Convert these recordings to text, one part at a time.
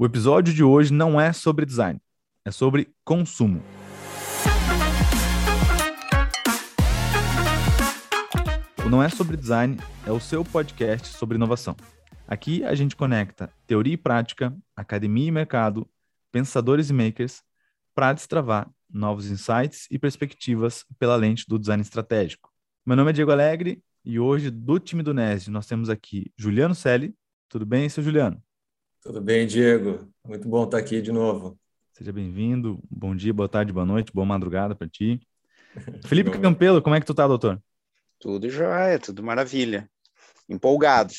O episódio de hoje não é sobre design, é sobre consumo. O Não é sobre design é o seu podcast sobre inovação. Aqui a gente conecta teoria e prática, academia e mercado, pensadores e makers para destravar novos insights e perspectivas pela lente do design estratégico. Meu nome é Diego Alegre e hoje do time do NESD nós temos aqui Juliano Selle. Tudo bem, seu Juliano? Tudo bem, Diego? Muito bom estar aqui de novo. Seja bem-vindo. Bom dia, boa tarde, boa noite, boa madrugada para ti. Felipe Campelo, como é que tu tá, doutor? Tudo jóia, tudo maravilha. Empolgado.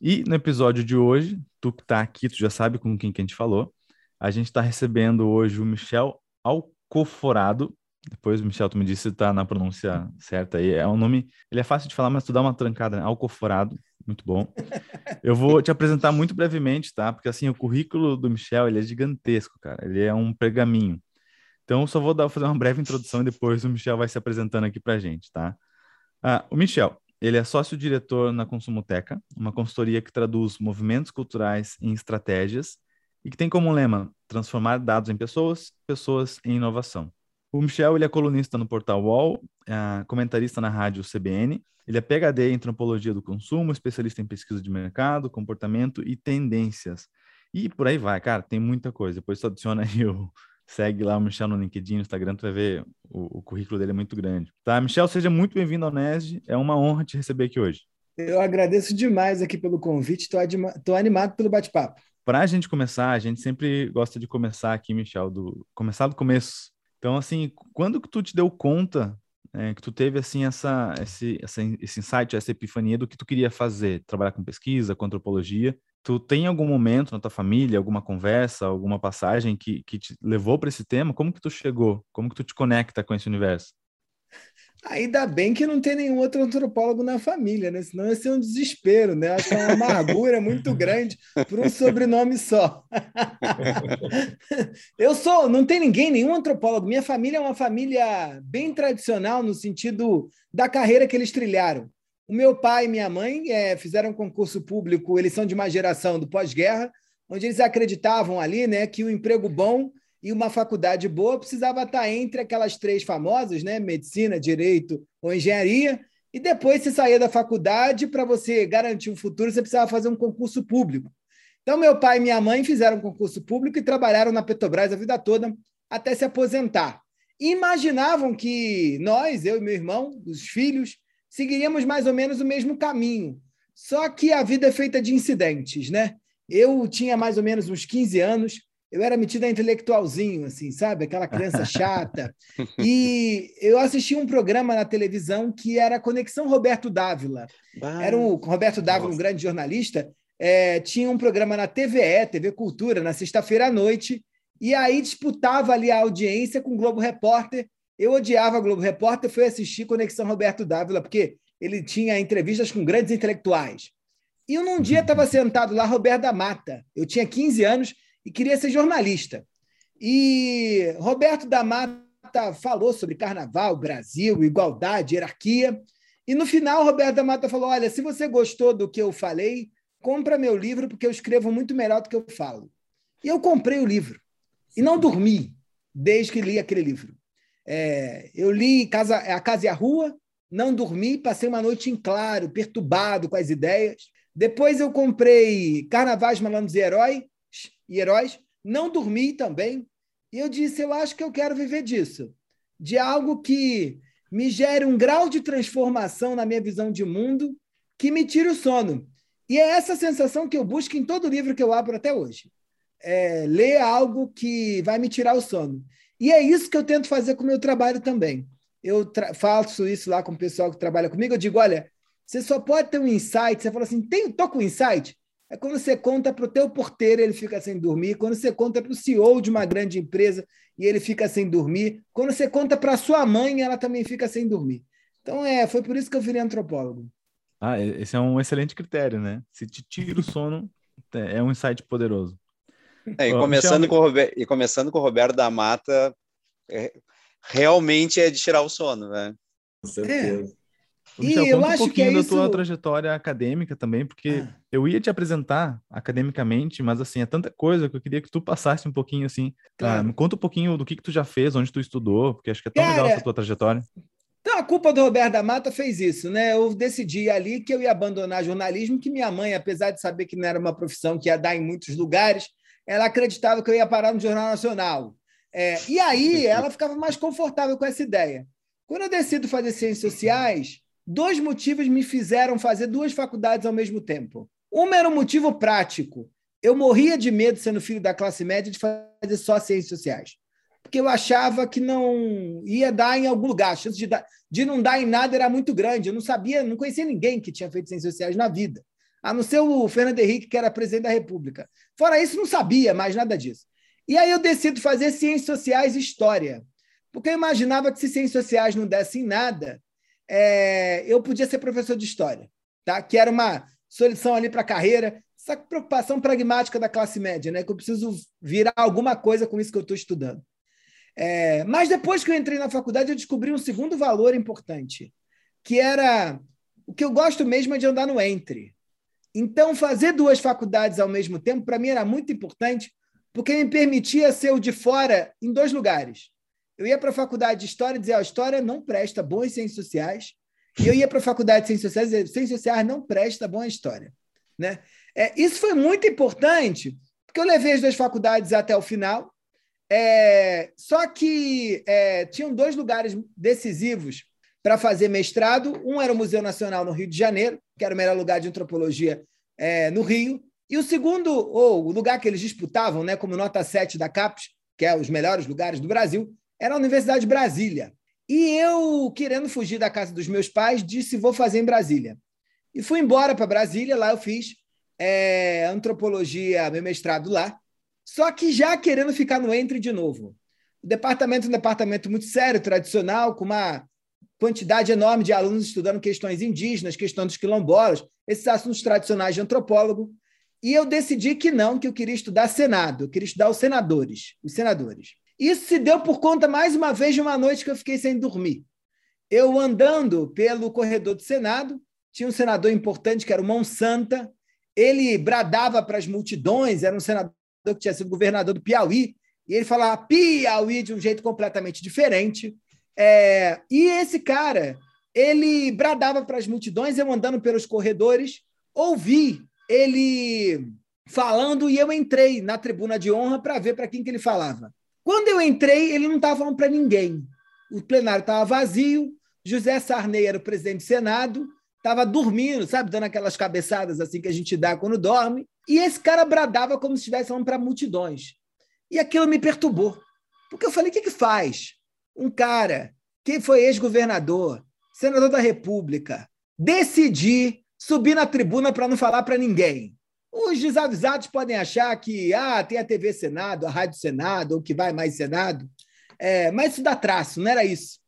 E no episódio de hoje, tu que tá aqui, tu já sabe com quem que a gente falou. A gente está recebendo hoje o Michel Alcoforado. Depois, Michel, tu me disse se tá na pronúncia certa aí. É um nome, ele é fácil de falar, mas tu dá uma trancada, né? Alcoforado. Muito bom. Eu vou te apresentar muito brevemente, tá? Porque assim, o currículo do Michel, ele é gigantesco, cara. Ele é um pergaminho. Então, só vou dar, fazer uma breve introdução e depois o Michel vai se apresentando aqui pra gente, tá? Ah, o Michel, ele é sócio-diretor na Consumoteca, uma consultoria que traduz movimentos culturais em estratégias e que tem como lema transformar dados em pessoas, pessoas em inovação. O Michel ele é colunista no portal UOL, é comentarista na rádio CBN, ele é PhD em antropologia do consumo, especialista em pesquisa de mercado, comportamento e tendências. E por aí vai, cara, tem muita coisa. Depois tu adiciona aí o, segue lá o Michel no LinkedIn, no Instagram, tu vai ver o, o currículo dele é muito grande. Tá, Michel, seja muito bem-vindo ao NESD, é uma honra te receber aqui hoje. Eu agradeço demais aqui pelo convite, estou animado pelo bate-papo. Para a gente começar, a gente sempre gosta de começar aqui, Michel, do começar do começo. Então, assim, quando que tu te deu conta é, que tu teve assim essa esse, essa, esse insight, essa epifania do que tu queria fazer, trabalhar com pesquisa, com antropologia. Tu tem algum momento na tua família, alguma conversa, alguma passagem que, que te levou para esse tema? Como que tu chegou? Como que tu te conecta com esse universo? Ainda bem que não tem nenhum outro antropólogo na família, né? Senão ia ser um desespero, né? Acho é uma amargura muito grande por um sobrenome só. Eu sou, não tem ninguém, nenhum antropólogo. Minha família é uma família bem tradicional no sentido da carreira que eles trilharam. O meu pai e minha mãe é, fizeram um concurso público, eles são de uma geração do pós-guerra, onde eles acreditavam ali né, que o emprego bom e uma faculdade boa precisava estar entre aquelas três famosas, né? Medicina, direito ou engenharia. E depois você saía da faculdade, para você garantir um futuro, você precisava fazer um concurso público. Então, meu pai e minha mãe fizeram um concurso público e trabalharam na Petrobras a vida toda até se aposentar. Imaginavam que nós, eu e meu irmão, os filhos, seguiríamos mais ou menos o mesmo caminho. Só que a vida é feita de incidentes, né? Eu tinha mais ou menos uns 15 anos, eu era metido a intelectualzinho, assim, sabe? Aquela criança chata. E eu assisti um programa na televisão que era Conexão Roberto Dávila. Era o Roberto Dávila, Nossa. um grande jornalista. É, tinha um programa na TVE, TV Cultura, na sexta-feira à noite, e aí disputava ali a audiência com o Globo Repórter. Eu odiava o Globo Repórter, fui assistir Conexão Roberto Dávila, porque ele tinha entrevistas com grandes intelectuais. E eu, num dia estava sentado lá, Roberto da Mata. Eu tinha 15 anos e queria ser jornalista. E Roberto da Mata falou sobre carnaval, Brasil, igualdade, hierarquia. E no final, Roberto da Mata falou: Olha, se você gostou do que eu falei, compra meu livro, porque eu escrevo muito melhor do que eu falo. E eu comprei o livro. E não dormi desde que li aquele livro. É, eu li Casa, A Casa e a Rua, não dormi, passei uma noite em claro, perturbado com as ideias. Depois eu comprei Carnavais, Malandros e Herói, e heróis, não dormi também. E eu disse: eu acho que eu quero viver disso, de algo que me gere um grau de transformação na minha visão de mundo que me tire o sono. E é essa sensação que eu busco em todo livro que eu abro até hoje. É ler algo que vai me tirar o sono. E é isso que eu tento fazer com o meu trabalho também. Eu faço isso lá com o pessoal que trabalha comigo. Eu digo: olha, você só pode ter um insight. Você fala assim: tem, tô com insight? É quando você conta para o teu porteiro, ele fica sem dormir. Quando você conta para o CEO de uma grande empresa e ele fica sem dormir. Quando você conta para sua mãe, ela também fica sem dormir. Então, é, foi por isso que eu virei antropólogo. Ah, esse é um excelente critério, né? Se te tira o sono, é, é um insight poderoso. É, e, começando com o e começando com o Roberto da Mata, é, realmente é de tirar o sono, né? Com certeza. Michel, e eu um acho pouquinho que é da isso... tua trajetória acadêmica também, porque ah. eu ia te apresentar academicamente, mas assim, é tanta coisa que eu queria que tu passasse um pouquinho assim. Ah, claro. Ah, me conta um pouquinho do que, que tu já fez, onde tu estudou, porque acho que é tão Cara, legal essa tua trajetória. Então, a culpa do Roberto da Mata fez isso, né? Eu decidi ali que eu ia abandonar jornalismo, que minha mãe, apesar de saber que não era uma profissão que ia dar em muitos lugares, ela acreditava que eu ia parar no Jornal Nacional. É, e aí ela ficava mais confortável com essa ideia. Quando eu decido fazer ciências sociais, dois motivos me fizeram fazer duas faculdades ao mesmo tempo. Um era um motivo prático. Eu morria de medo, sendo filho da classe média, de fazer só ciências sociais porque eu achava que não ia dar em algum lugar. A chance de, dar, de não dar em nada era muito grande. Eu não sabia, não conhecia ninguém que tinha feito ciências sociais na vida, a não ser o Fernando Henrique, que era presidente da República. Fora isso, não sabia mais nada disso. E aí eu decido fazer ciências sociais e história, porque eu imaginava que se ciências sociais não dessem nada, é, eu podia ser professor de história, tá? que era uma solução ali para a carreira, essa preocupação pragmática da classe média, né? que eu preciso virar alguma coisa com isso que eu estou estudando. É, mas depois que eu entrei na faculdade, eu descobri um segundo valor importante, que era o que eu gosto mesmo é de andar no entre. Então, fazer duas faculdades ao mesmo tempo, para mim, era muito importante, porque me permitia ser o de fora em dois lugares. Eu ia para a faculdade de História e dizia, oh, História não presta, bom em Ciências Sociais. E eu ia para a faculdade de Ciências Sociais e dizia, Ciências Sociais não presta, bom em História. Né? É, isso foi muito importante, porque eu levei as duas faculdades até o final, é, só que é, tinham dois lugares decisivos para fazer mestrado. Um era o Museu Nacional no Rio de Janeiro, que era o melhor lugar de antropologia é, no Rio. E o segundo, ou o lugar que eles disputavam, né, como nota 7 da CAPES, que é os melhores lugares do Brasil, era a Universidade de Brasília. E eu, querendo fugir da casa dos meus pais, disse: vou fazer em Brasília. E fui embora para Brasília, lá eu fiz é, antropologia, meu mestrado lá. Só que já querendo ficar no entre de novo. O departamento é um departamento muito sério, tradicional, com uma quantidade enorme de alunos estudando questões indígenas, questões dos quilombolas, esses assuntos tradicionais de antropólogo. E eu decidi que não, que eu queria estudar Senado, eu queria estudar os senadores, os senadores. Isso se deu por conta, mais uma vez, de uma noite que eu fiquei sem dormir. Eu andando pelo corredor do Senado, tinha um senador importante que era o Monsanta, ele bradava para as multidões, era um senador que tinha sido governador do Piauí, e ele falava Piauí de um jeito completamente diferente. É, e esse cara, ele bradava para as multidões, eu andando pelos corredores, ouvi ele falando e eu entrei na tribuna de honra para ver para quem que ele falava. Quando eu entrei, ele não estava falando para ninguém. O plenário estava vazio, José Sarney era o presidente do Senado, estava dormindo, sabe, dando aquelas cabeçadas assim que a gente dá quando dorme. E esse cara bradava como se estivesse falando para multidões. E aquilo me perturbou. Porque eu falei: o que, que faz? Um cara que foi ex-governador, senador da República, decidir subir na tribuna para não falar para ninguém. Os desavisados podem achar que ah, tem a TV Senado, a Rádio Senado, ou que vai mais Senado. É, mas isso dá traço, não era isso.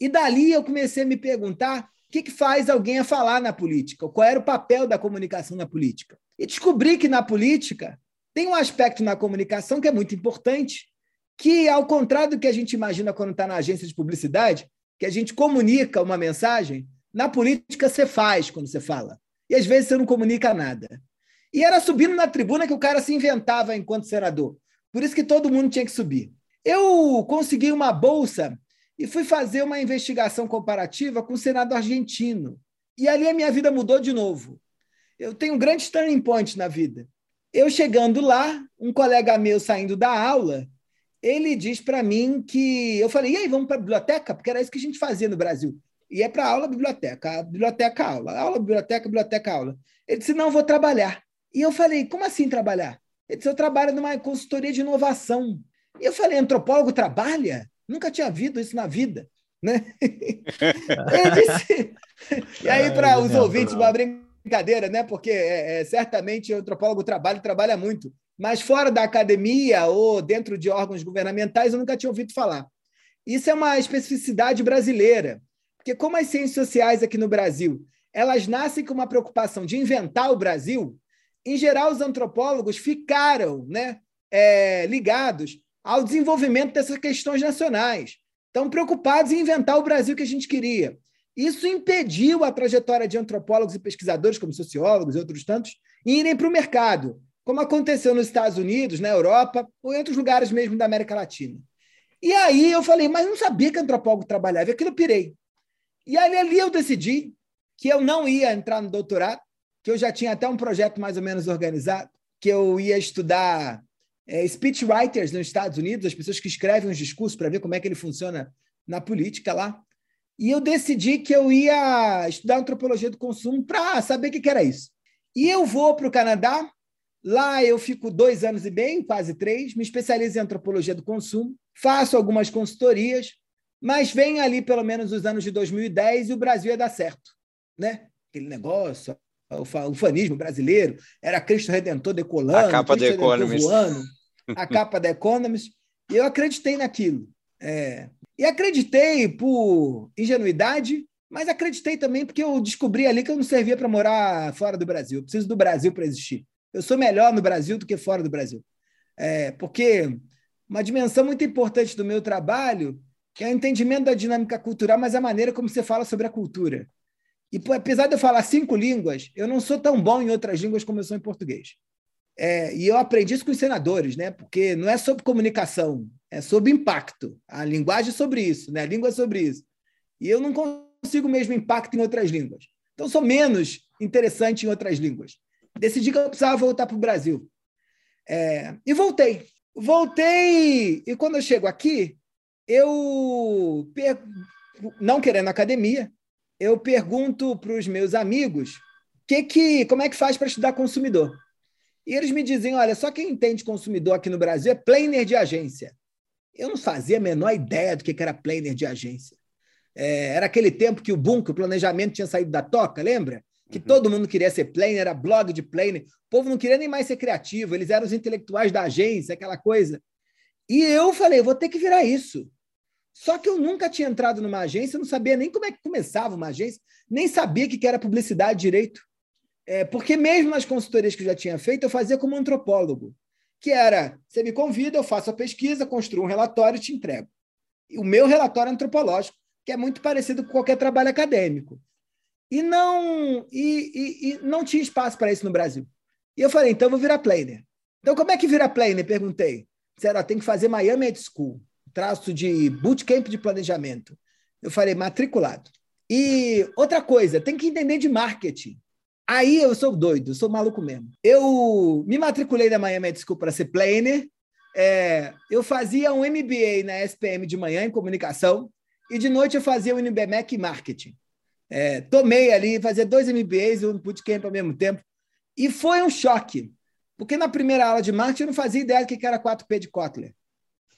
E dali eu comecei a me perguntar que, que faz alguém a falar na política? Qual era o papel da comunicação na política? E descobri que na política tem um aspecto na comunicação que é muito importante, que, ao contrário do que a gente imagina quando está na agência de publicidade, que a gente comunica uma mensagem, na política você faz quando você fala. E às vezes você não comunica nada. E era subindo na tribuna que o cara se inventava enquanto senador. Por isso que todo mundo tinha que subir. Eu consegui uma bolsa e fui fazer uma investigação comparativa com o Senado argentino. E ali a minha vida mudou de novo. Eu tenho um grande turning point na vida. Eu chegando lá, um colega meu saindo da aula, ele diz para mim que. Eu falei, e aí, vamos para a biblioteca? Porque era isso que a gente fazia no Brasil. E é para aula, biblioteca, biblioteca, aula, aula, biblioteca, biblioteca, aula. Ele disse, não, vou trabalhar. E eu falei, como assim trabalhar? Ele disse, eu trabalho numa consultoria de inovação. E eu falei, antropólogo trabalha? Nunca tinha visto isso na vida. Né? disse... E aí, para os ouvintes, uma brincadeira, né? Porque é, é, certamente o antropólogo trabalha trabalha muito. Mas fora da academia ou dentro de órgãos governamentais, eu nunca tinha ouvido falar. Isso é uma especificidade brasileira. Porque como as ciências sociais aqui no Brasil, elas nascem com uma preocupação de inventar o Brasil, em geral, os antropólogos ficaram né, é, ligados ao desenvolvimento dessas questões nacionais. Estão preocupados em inventar o Brasil que a gente queria. Isso impediu a trajetória de antropólogos e pesquisadores, como sociólogos e outros tantos, irem para o mercado, como aconteceu nos Estados Unidos, na Europa ou em outros lugares mesmo da América Latina. E aí eu falei, mas não sabia que antropólogo trabalhava, e aquilo eu pirei. E aí ali eu decidi que eu não ia entrar no doutorado, que eu já tinha até um projeto mais ou menos organizado, que eu ia estudar é, speechwriters nos Estados Unidos, as pessoas que escrevem os discursos para ver como é que ele funciona na política lá. E eu decidi que eu ia estudar antropologia do consumo para saber o que era isso. E eu vou para o Canadá, lá eu fico dois anos e bem, quase três, me especializo em antropologia do consumo, faço algumas consultorias, mas vem ali pelo menos os anos de 2010 e o Brasil ia dar certo. Né? Aquele negócio, o fanismo brasileiro, era Cristo Redentor decolando, a capa Cristo da Economist. voando, a capa da Economist, e eu acreditei naquilo. É, e acreditei por ingenuidade, mas acreditei também porque eu descobri ali que eu não servia para morar fora do Brasil. Eu preciso do Brasil para existir. Eu sou melhor no Brasil do que fora do Brasil. É, porque uma dimensão muito importante do meu trabalho que é o entendimento da dinâmica cultural, mas a maneira como você fala sobre a cultura. E apesar de eu falar cinco línguas, eu não sou tão bom em outras línguas como eu sou em português. É, e eu aprendi isso com os senadores, né? porque não é sobre comunicação, é sobre impacto. A linguagem é sobre isso, né? a língua é sobre isso. E eu não consigo mesmo impacto em outras línguas. Então, sou menos interessante em outras línguas. Decidi que eu precisava voltar para o Brasil. É, e voltei. Voltei, e quando eu chego aqui, eu, não querendo academia, eu pergunto para os meus amigos que que, como é que faz para estudar consumidor. E eles me dizem: olha, só quem entende consumidor aqui no Brasil é planner de agência. Eu não fazia a menor ideia do que era planner de agência. É, era aquele tempo que o boom, que o planejamento tinha saído da toca, lembra? Que uhum. todo mundo queria ser planner, era blog de planner. O povo não queria nem mais ser criativo, eles eram os intelectuais da agência, aquela coisa. E eu falei, vou ter que virar isso. Só que eu nunca tinha entrado numa agência, não sabia nem como é que começava uma agência, nem sabia o que era publicidade direito. É, porque mesmo nas consultorias que eu já tinha feito, eu fazia como antropólogo, que era, você me convida, eu faço a pesquisa, construo um relatório e te entrego. E o meu relatório antropológico, que é muito parecido com qualquer trabalho acadêmico. E não, e, e, e não tinha espaço para isso no Brasil. E eu falei, então eu vou virar planner. Então, como é que vira planner? Perguntei. Disseram, tem que fazer Miami Ed School, traço de bootcamp de planejamento. Eu falei, matriculado. E outra coisa, tem que entender de marketing. Aí eu sou doido, sou maluco mesmo. Eu me matriculei na Miami School para ser planner. É, eu fazia um MBA na SPM de manhã em comunicação e de noite eu fazia um MBMEC em marketing. É, tomei ali, fazia dois MBAs e um bootcamp ao mesmo tempo. E foi um choque, porque na primeira aula de marketing eu não fazia ideia do que era 4P de Kotler.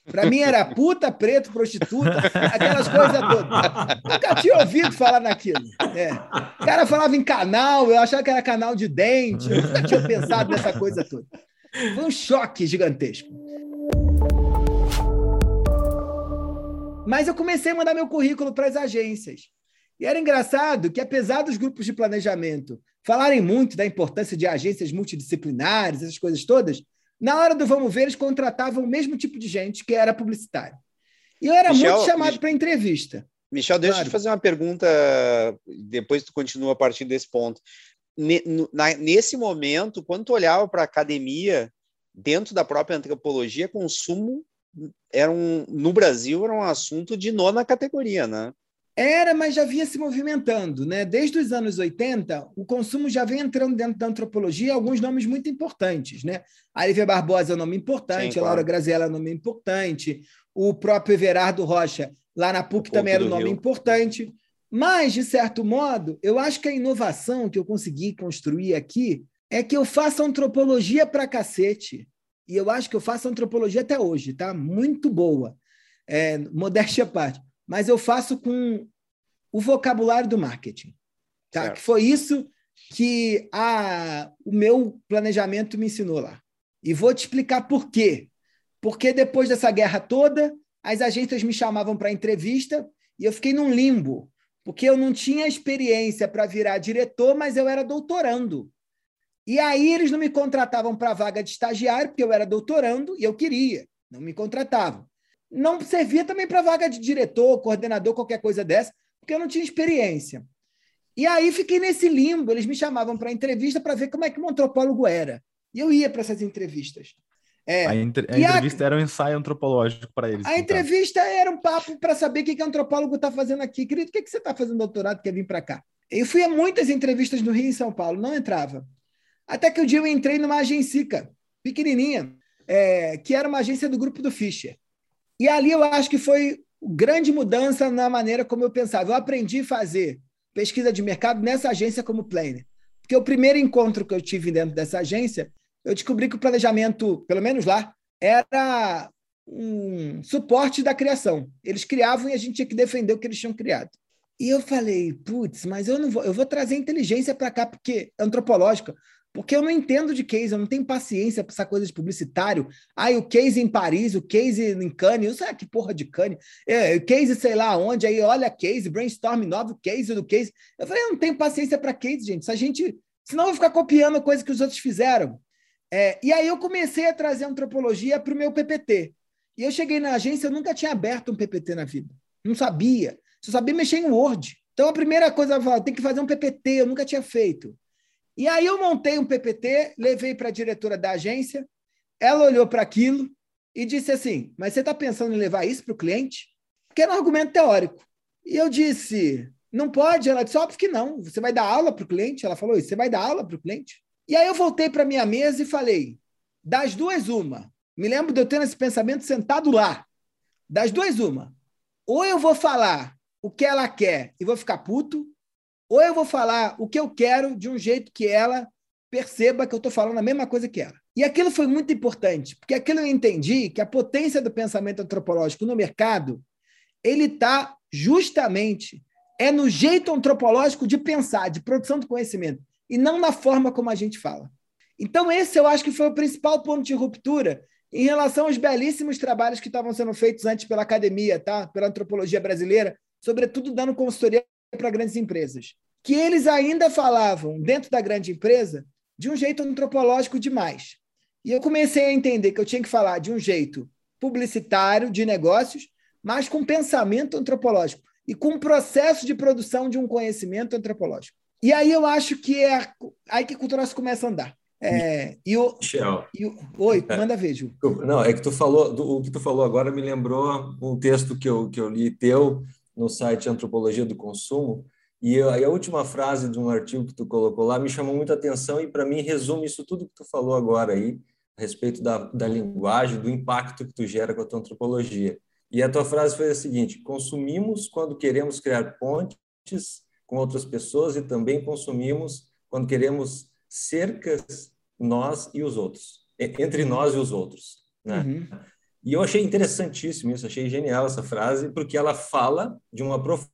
Para mim era puta, preto, prostituta, aquelas coisas todas. Nunca tinha ouvido falar naquilo. É. O cara falava em canal, eu achava que era canal de dente, eu nunca tinha pensado nessa coisa toda. Foi um choque gigantesco. Mas eu comecei a mandar meu currículo para as agências. E era engraçado que, apesar dos grupos de planejamento falarem muito da importância de agências multidisciplinares, essas coisas todas, na hora do vamos ver, eles contratavam o mesmo tipo de gente que era publicitário. E eu era Michel, muito chamado para entrevista. Michel, deixa claro. eu te fazer uma pergunta, depois tu continua a partir desse ponto. Nesse momento, quando tu olhava para a academia, dentro da própria antropologia, consumo era um, no Brasil era um assunto de nona categoria, né? Era, mas já vinha se movimentando. Né? Desde os anos 80, o consumo já vem entrando dentro da antropologia alguns nomes muito importantes. Né? A Lívia Barbosa é um nome importante, Sim, claro. a Laura Graziella é um nome importante, o próprio Everardo Rocha, lá na PUC, também era um nome Rio. importante. Mas, de certo modo, eu acho que a inovação que eu consegui construir aqui é que eu faço antropologia para cacete. E eu acho que eu faço antropologia até hoje, tá? Muito boa. É, modéstia à parte mas eu faço com o vocabulário do marketing. Tá? Que foi isso que a, o meu planejamento me ensinou lá. E vou te explicar por quê. Porque depois dessa guerra toda, as agências me chamavam para entrevista e eu fiquei num limbo, porque eu não tinha experiência para virar diretor, mas eu era doutorando. E aí eles não me contratavam para vaga de estagiário, porque eu era doutorando e eu queria, não me contratavam não servia também para vaga de diretor, coordenador, qualquer coisa dessa, porque eu não tinha experiência. E aí fiquei nesse limbo. Eles me chamavam para entrevista para ver como é que um antropólogo era. E eu ia para essas entrevistas. É, a, entre, a entrevista a, era um ensaio antropológico para eles. A entrevista era um papo para saber o que, que o antropólogo está fazendo aqui. Querido, o que, que você está fazendo doutorado quer vir para cá? Eu fui a muitas entrevistas no Rio e em São Paulo, não entrava. Até que o um dia eu entrei numa agência pequenininha, é, que era uma agência do grupo do Fischer. E ali eu acho que foi grande mudança na maneira como eu pensava. Eu aprendi a fazer pesquisa de mercado nessa agência como planner. Porque o primeiro encontro que eu tive dentro dessa agência, eu descobri que o planejamento, pelo menos lá, era um suporte da criação. Eles criavam e a gente tinha que defender o que eles tinham criado. E eu falei, putz, mas eu não vou, eu vou trazer inteligência para cá, porque antropológica, porque eu não entendo de case, eu não tenho paciência para essa coisa de publicitário. Ah, o case em Paris, o case em Cannes, eu sei que porra de Cannes, é, case sei lá onde, aí olha case, brainstorm novo, case do case. Eu falei, eu não tenho paciência para case, gente. Se a gente, senão eu vou ficar copiando coisa que os outros fizeram. É, e aí eu comecei a trazer antropologia para o meu PPT. E eu cheguei na agência, eu nunca tinha aberto um PPT na vida. Não sabia. Só sabia mexer em Word. Então a primeira coisa, eu falei, tem que fazer um PPT, eu nunca tinha feito. E aí eu montei um PPT, levei para a diretora da agência, ela olhou para aquilo e disse assim: Mas você está pensando em levar isso para o cliente? Porque era um argumento teórico. E eu disse: Não pode. Ela disse: Óbvio que não. Você vai dar aula para o cliente? Ela falou: Você vai dar aula para o cliente? E aí eu voltei para minha mesa e falei: Das duas, uma. Me lembro de eu tendo esse pensamento sentado lá. Das duas, uma. Ou eu vou falar o que ela quer e vou ficar puto, ou eu vou falar o que eu quero de um jeito que ela perceba que eu estou falando a mesma coisa que ela. E aquilo foi muito importante, porque aquilo eu entendi que a potência do pensamento antropológico no mercado, ele está justamente é no jeito antropológico de pensar, de produção do conhecimento, e não na forma como a gente fala. Então, esse eu acho que foi o principal ponto de ruptura em relação aos belíssimos trabalhos que estavam sendo feitos antes pela academia, tá? pela antropologia brasileira, sobretudo dando consultoria para grandes empresas, que eles ainda falavam, dentro da grande empresa, de um jeito antropológico demais. E eu comecei a entender que eu tinha que falar de um jeito publicitário, de negócios, mas com pensamento antropológico e com um processo de produção de um conhecimento antropológico. E aí eu acho que é aí que o cultural começa a andar. É, e o, Michel. E o, oi, é, manda ver, Ju. Não, é que tu falou, o que tu falou agora me lembrou um texto que eu, que eu li teu, no site Antropologia do Consumo, e a, última frase de um artigo que tu colocou lá me chamou muita atenção e, para mim, resume isso tudo que tu falou agora aí, a respeito da, da linguagem, do impacto que tu gera com a tua antropologia. E a tua frase foi a seguinte: consumimos quando queremos criar pontes com outras pessoas e também consumimos quando queremos cercas nós e os outros, entre nós e os outros. Né? Uhum. E eu achei interessantíssimo isso, achei genial essa frase, porque ela fala de uma profundidade,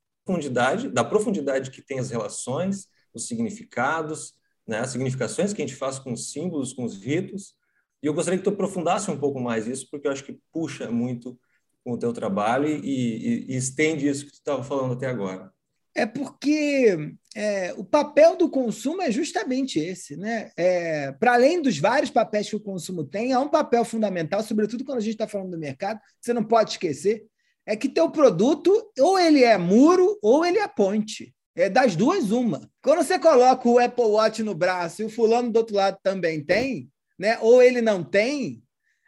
da profundidade que tem as relações, os significados, né, as significações que a gente faz com os símbolos, com os ritos. E eu gostaria que tu aprofundasse um pouco mais isso, porque eu acho que puxa muito com o teu trabalho e, e, e estende isso que tu estava falando até agora. É porque é, o papel do consumo é justamente esse. Né? É, Para além dos vários papéis que o consumo tem, há um papel fundamental, sobretudo quando a gente está falando do mercado, você não pode esquecer, é que teu produto ou ele é muro ou ele é ponte. É das duas, uma. Quando você coloca o Apple Watch no braço e o fulano do outro lado também tem, né? ou ele não tem,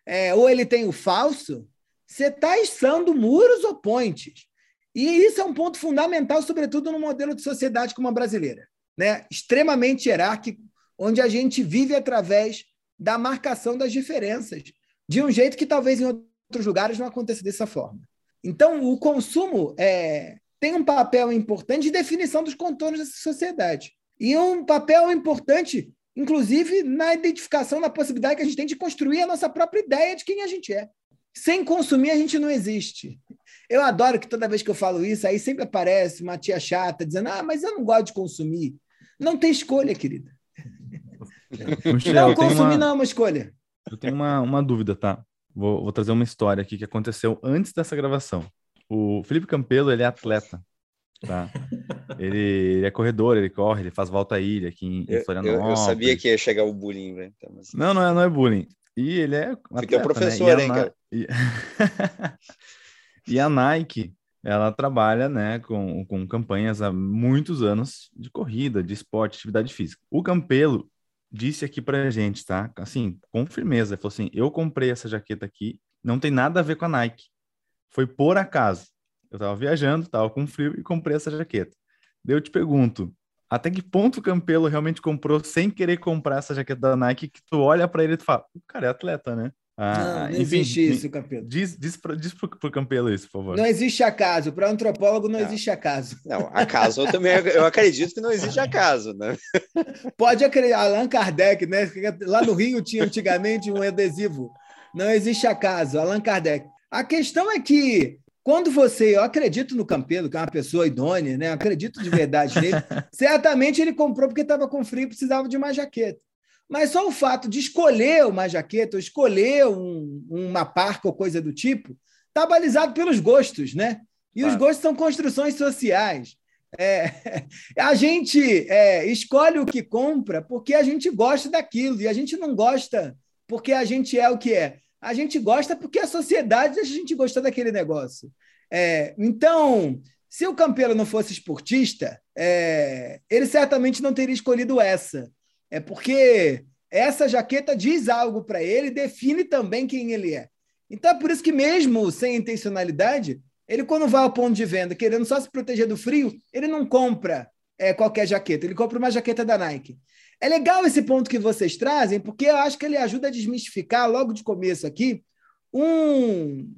é, ou ele tem o falso, você está içando muros ou pontes. E isso é um ponto fundamental, sobretudo no modelo de sociedade como a brasileira, né? extremamente hierárquico, onde a gente vive através da marcação das diferenças, de um jeito que talvez em outros lugares não aconteça dessa forma. Então, o consumo é, tem um papel importante de definição dos contornos dessa sociedade. E um papel importante, inclusive, na identificação da possibilidade que a gente tem de construir a nossa própria ideia de quem a gente é. Sem consumir, a gente não existe. Eu adoro que toda vez que eu falo isso, aí sempre aparece uma tia chata dizendo: Ah, mas eu não gosto de consumir. Não tem escolha, querida. Michel, não consumir uma... não é uma escolha. Eu tenho uma, uma dúvida, tá? Vou, vou trazer uma história aqui que aconteceu antes dessa gravação. O Felipe Campelo, ele é atleta, tá? Ele, ele, é corredor, ele corre, ele faz volta à ilha aqui em, eu, Florianópolis. Eu, eu, sabia que ia chegar o bullying, velho. Então, mas... Não, não é, não é bullying. E ele é atleta, Você é professor, né? hein, cara? E... E a Nike ela trabalha, né, com, com campanhas há muitos anos de corrida, de esporte, atividade física. O Campelo disse aqui pra gente, tá? Assim, com firmeza, falou assim: "Eu comprei essa jaqueta aqui, não tem nada a ver com a Nike. Foi por acaso. Eu tava viajando, tava com frio e comprei essa jaqueta. Daí eu te pergunto, até que ponto o Campelo realmente comprou sem querer comprar essa jaqueta da Nike que tu olha para ele e tu fala, o cara é atleta, né? Ah, não, não enfim, existe isso, Campelo. Diz, diz, pro, diz pro, pro Campelo isso, por favor. Não existe acaso. Para antropólogo não, não, existe acaso. Não, acaso eu também eu acredito que não existe acaso, né? Pode acreditar. Allan Kardec, né? Lá no Rio tinha antigamente um adesivo. Não existe acaso. Allan Kardec. A questão é que quando você, eu acredito no Campelo, que é uma pessoa idônea, né? Eu acredito de verdade nele. certamente ele comprou porque estava com frio e precisava de uma jaqueta. Mas só o fato de escolher uma jaqueta, ou escolher um, uma parca ou coisa do tipo, está balizado pelos gostos, né? E os gostos são construções sociais. É, a gente é, escolhe o que compra porque a gente gosta daquilo e a gente não gosta porque a gente é o que é. A gente gosta porque a sociedade a gente gostar daquele negócio. É, então, se o Campelo não fosse esportista, é, ele certamente não teria escolhido essa. É porque essa jaqueta diz algo para ele, define também quem ele é. Então é por isso que mesmo sem intencionalidade, ele quando vai ao ponto de venda querendo só se proteger do frio, ele não compra é, qualquer jaqueta, ele compra uma jaqueta da Nike. É legal esse ponto que vocês trazem, porque eu acho que ele ajuda a desmistificar logo de começo aqui um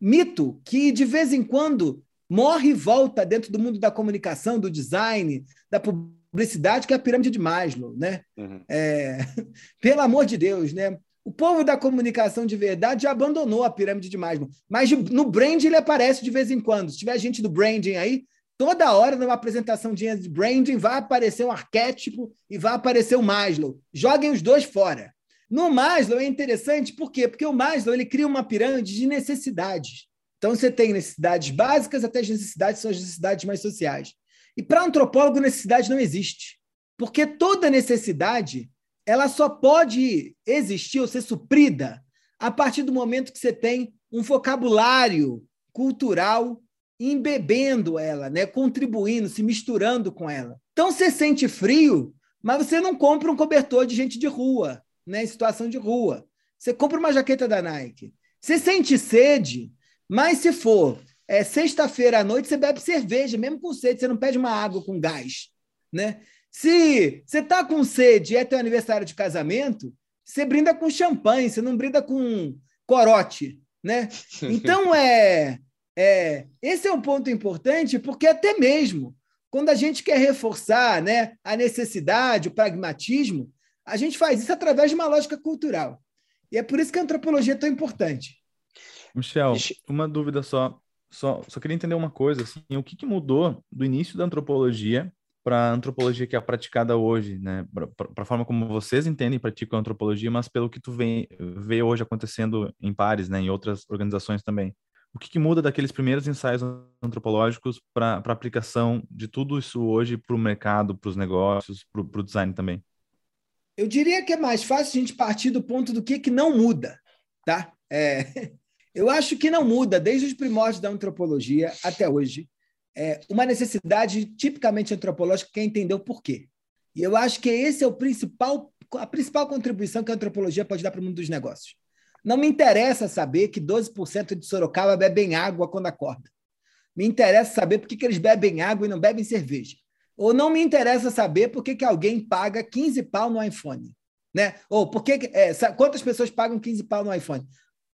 mito que de vez em quando morre e volta dentro do mundo da comunicação, do design, da publicidade publicidade, que é a pirâmide de Maslow, né? Uhum. É, pelo amor de Deus, né? O povo da comunicação de verdade já abandonou a pirâmide de Maslow, mas no branding ele aparece de vez em quando. Se tiver gente do branding aí, toda hora numa apresentação de branding vai aparecer um arquétipo e vai aparecer o Maslow. Joguem os dois fora. No Maslow é interessante, por quê? Porque o Maslow ele cria uma pirâmide de necessidades. Então você tem necessidades básicas até as necessidades são as necessidades mais sociais. E para antropólogo, necessidade não existe. Porque toda necessidade ela só pode existir ou ser suprida a partir do momento que você tem um vocabulário cultural embebendo ela, né? contribuindo, se misturando com ela. Então você sente frio, mas você não compra um cobertor de gente de rua, né? em situação de rua. Você compra uma jaqueta da Nike. Você sente sede, mas se for é, sexta-feira à noite você bebe cerveja, mesmo com sede, você não pede uma água com gás. Né? Se você está com sede e é teu aniversário de casamento, você brinda com champanhe, você não brinda com corote. Né? Então, é, é, esse é um ponto importante, porque até mesmo quando a gente quer reforçar né, a necessidade, o pragmatismo, a gente faz isso através de uma lógica cultural. E é por isso que a antropologia é tão importante. Michel, uma dúvida só só, só queria entender uma coisa, assim, o que, que mudou do início da antropologia para a antropologia que é praticada hoje, né? Para a forma como vocês entendem e praticam a antropologia, mas pelo que tu vê, vê hoje acontecendo em pares, né? Em outras organizações também. O que, que muda daqueles primeiros ensaios antropológicos para a aplicação de tudo isso hoje para o mercado, para os negócios, para o design também? Eu diria que é mais fácil a gente partir do ponto do que, que não muda, tá? É, Eu acho que não muda, desde os primórdios da antropologia até hoje, é uma necessidade tipicamente antropológica que é entender o porquê. E eu acho que esse é o principal, a principal contribuição que a antropologia pode dar para o mundo dos negócios. Não me interessa saber que 12% de Sorocaba bebem água quando acorda. Me interessa saber por que, que eles bebem água e não bebem cerveja. Ou não me interessa saber por que, que alguém paga 15 pau no iPhone. Né? Ou por que, é, quantas pessoas pagam 15 pau no iPhone?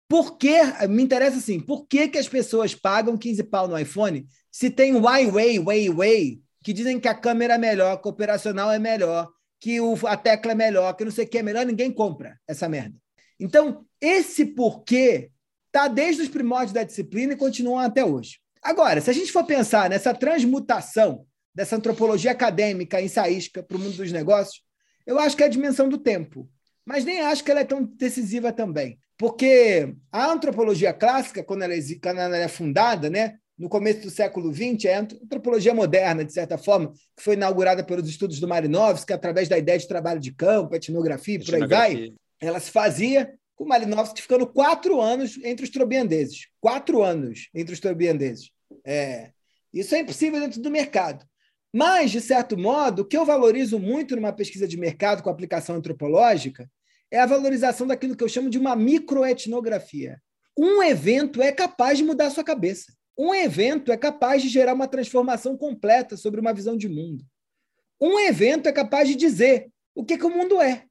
Por que, me interessa assim, por que, que as pessoas pagam 15 pau no iPhone se tem Huawei, Huawei, que dizem que a câmera é melhor, que o operacional é melhor, que o, a tecla é melhor, que não sei o que é melhor, ninguém compra essa merda. Então, esse porquê está desde os primórdios da disciplina e continua até hoje. Agora, se a gente for pensar nessa transmutação dessa antropologia acadêmica ensaística para o mundo dos negócios, eu acho que é a dimensão do tempo. Mas nem acho que ela é tão decisiva também. Porque a antropologia clássica, quando ela, quando ela é fundada, né, no começo do século XX, é a antropologia moderna, de certa forma, que foi inaugurada pelos estudos do Marinovski, através da ideia de trabalho de campo, etnografia, por aí vai, ela se fazia com Marinovski ficando quatro anos entre os trobiandeses. Quatro anos entre os trobiandeses. É, isso é impossível dentro do mercado. Mas, de certo modo, o que eu valorizo muito numa pesquisa de mercado com aplicação antropológica é a valorização daquilo que eu chamo de uma microetnografia. Um evento é capaz de mudar a sua cabeça. Um evento é capaz de gerar uma transformação completa sobre uma visão de mundo. Um evento é capaz de dizer o que, que o mundo é.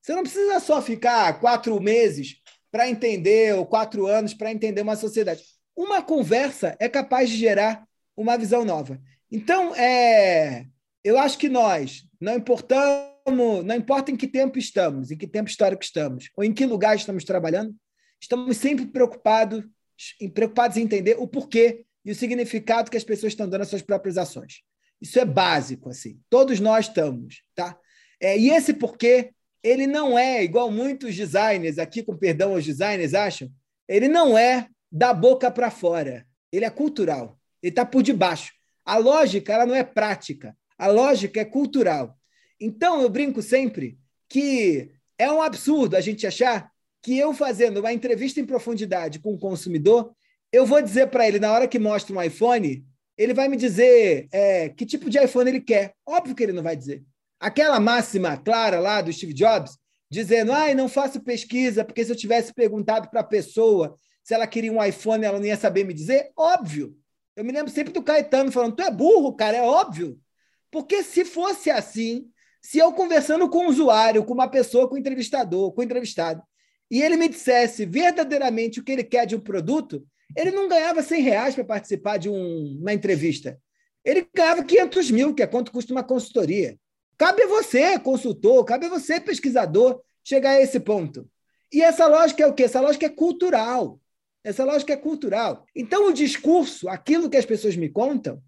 Você não precisa só ficar quatro meses para entender, ou quatro anos para entender uma sociedade. Uma conversa é capaz de gerar uma visão nova. Então, é, eu acho que nós, não importamos, não importa em que tempo estamos, em que tempo histórico estamos, ou em que lugar estamos trabalhando, estamos sempre preocupados, preocupados em entender o porquê e o significado que as pessoas estão dando às suas próprias ações. Isso é básico, assim. Todos nós estamos, tá? É, e esse porquê, ele não é igual muitos designers, aqui com perdão aos designers acham, ele não é da boca para fora. Ele é cultural. Ele está por debaixo. A lógica ela não é prática. A lógica é cultural. Então, eu brinco sempre que é um absurdo a gente achar que eu fazendo uma entrevista em profundidade com o consumidor, eu vou dizer para ele, na hora que mostra um iPhone, ele vai me dizer é, que tipo de iPhone ele quer. Óbvio que ele não vai dizer. Aquela máxima clara lá do Steve Jobs, dizendo: ah, não faço pesquisa, porque se eu tivesse perguntado para a pessoa se ela queria um iPhone, ela não ia saber me dizer. Óbvio. Eu me lembro sempre do Caetano falando: tu é burro, cara, é óbvio. Porque se fosse assim, se eu conversando com um usuário, com uma pessoa, com um entrevistador, com um entrevistado, e ele me dissesse verdadeiramente o que ele quer de um produto, ele não ganhava 100 reais para participar de um, uma entrevista. Ele ganhava 500 mil, que é quanto custa uma consultoria. Cabe a você, consultor, cabe a você, pesquisador, chegar a esse ponto. E essa lógica é o quê? Essa lógica é cultural. Essa lógica é cultural. Então, o discurso, aquilo que as pessoas me contam,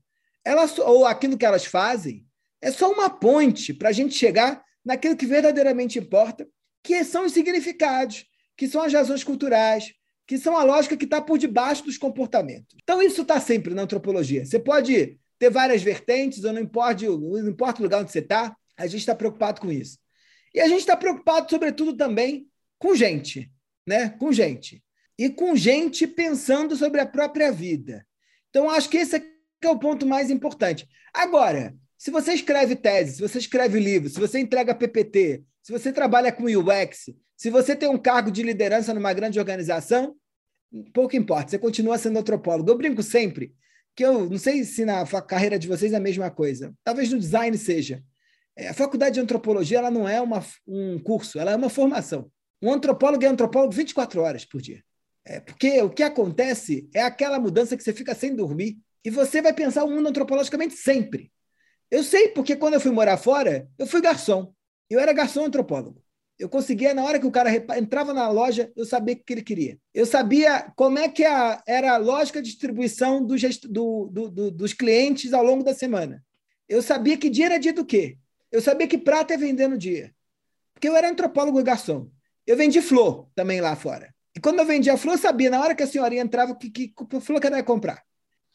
elas, ou aquilo que elas fazem, é só uma ponte para a gente chegar naquilo que verdadeiramente importa, que são os significados, que são as razões culturais, que são a lógica que está por debaixo dos comportamentos. Então, isso está sempre na antropologia. Você pode ter várias vertentes, ou não importa, não importa o lugar onde você está, a gente está preocupado com isso. E a gente está preocupado, sobretudo, também com gente, né? Com gente. E com gente pensando sobre a própria vida. Então, acho que esse é o ponto mais importante. Agora, se você escreve tese, se você escreve livro, se você entrega PPT, se você trabalha com UX, se você tem um cargo de liderança numa grande organização, pouco importa, você continua sendo antropólogo. Eu brinco sempre que eu não sei se na carreira de vocês é a mesma coisa. Talvez no design seja. É, a faculdade de antropologia ela não é uma, um curso, ela é uma formação. Um antropólogo é antropólogo 24 horas por dia. É, porque o que acontece é aquela mudança que você fica sem dormir e você vai pensar o mundo antropologicamente sempre. Eu sei porque quando eu fui morar fora, eu fui garçom. Eu era garçom antropólogo. Eu conseguia, na hora que o cara entrava na loja, eu sabia o que ele queria. Eu sabia como é que a, era a lógica de distribuição do, do, do, dos clientes ao longo da semana. Eu sabia que dia era dia do quê. Eu sabia que prata ia vender no dia. Porque eu era antropólogo e garçom. Eu vendi flor também lá fora. E quando eu vendia flor, eu sabia, na hora que a senhorinha entrava, que, que, que flor que ela ia comprar.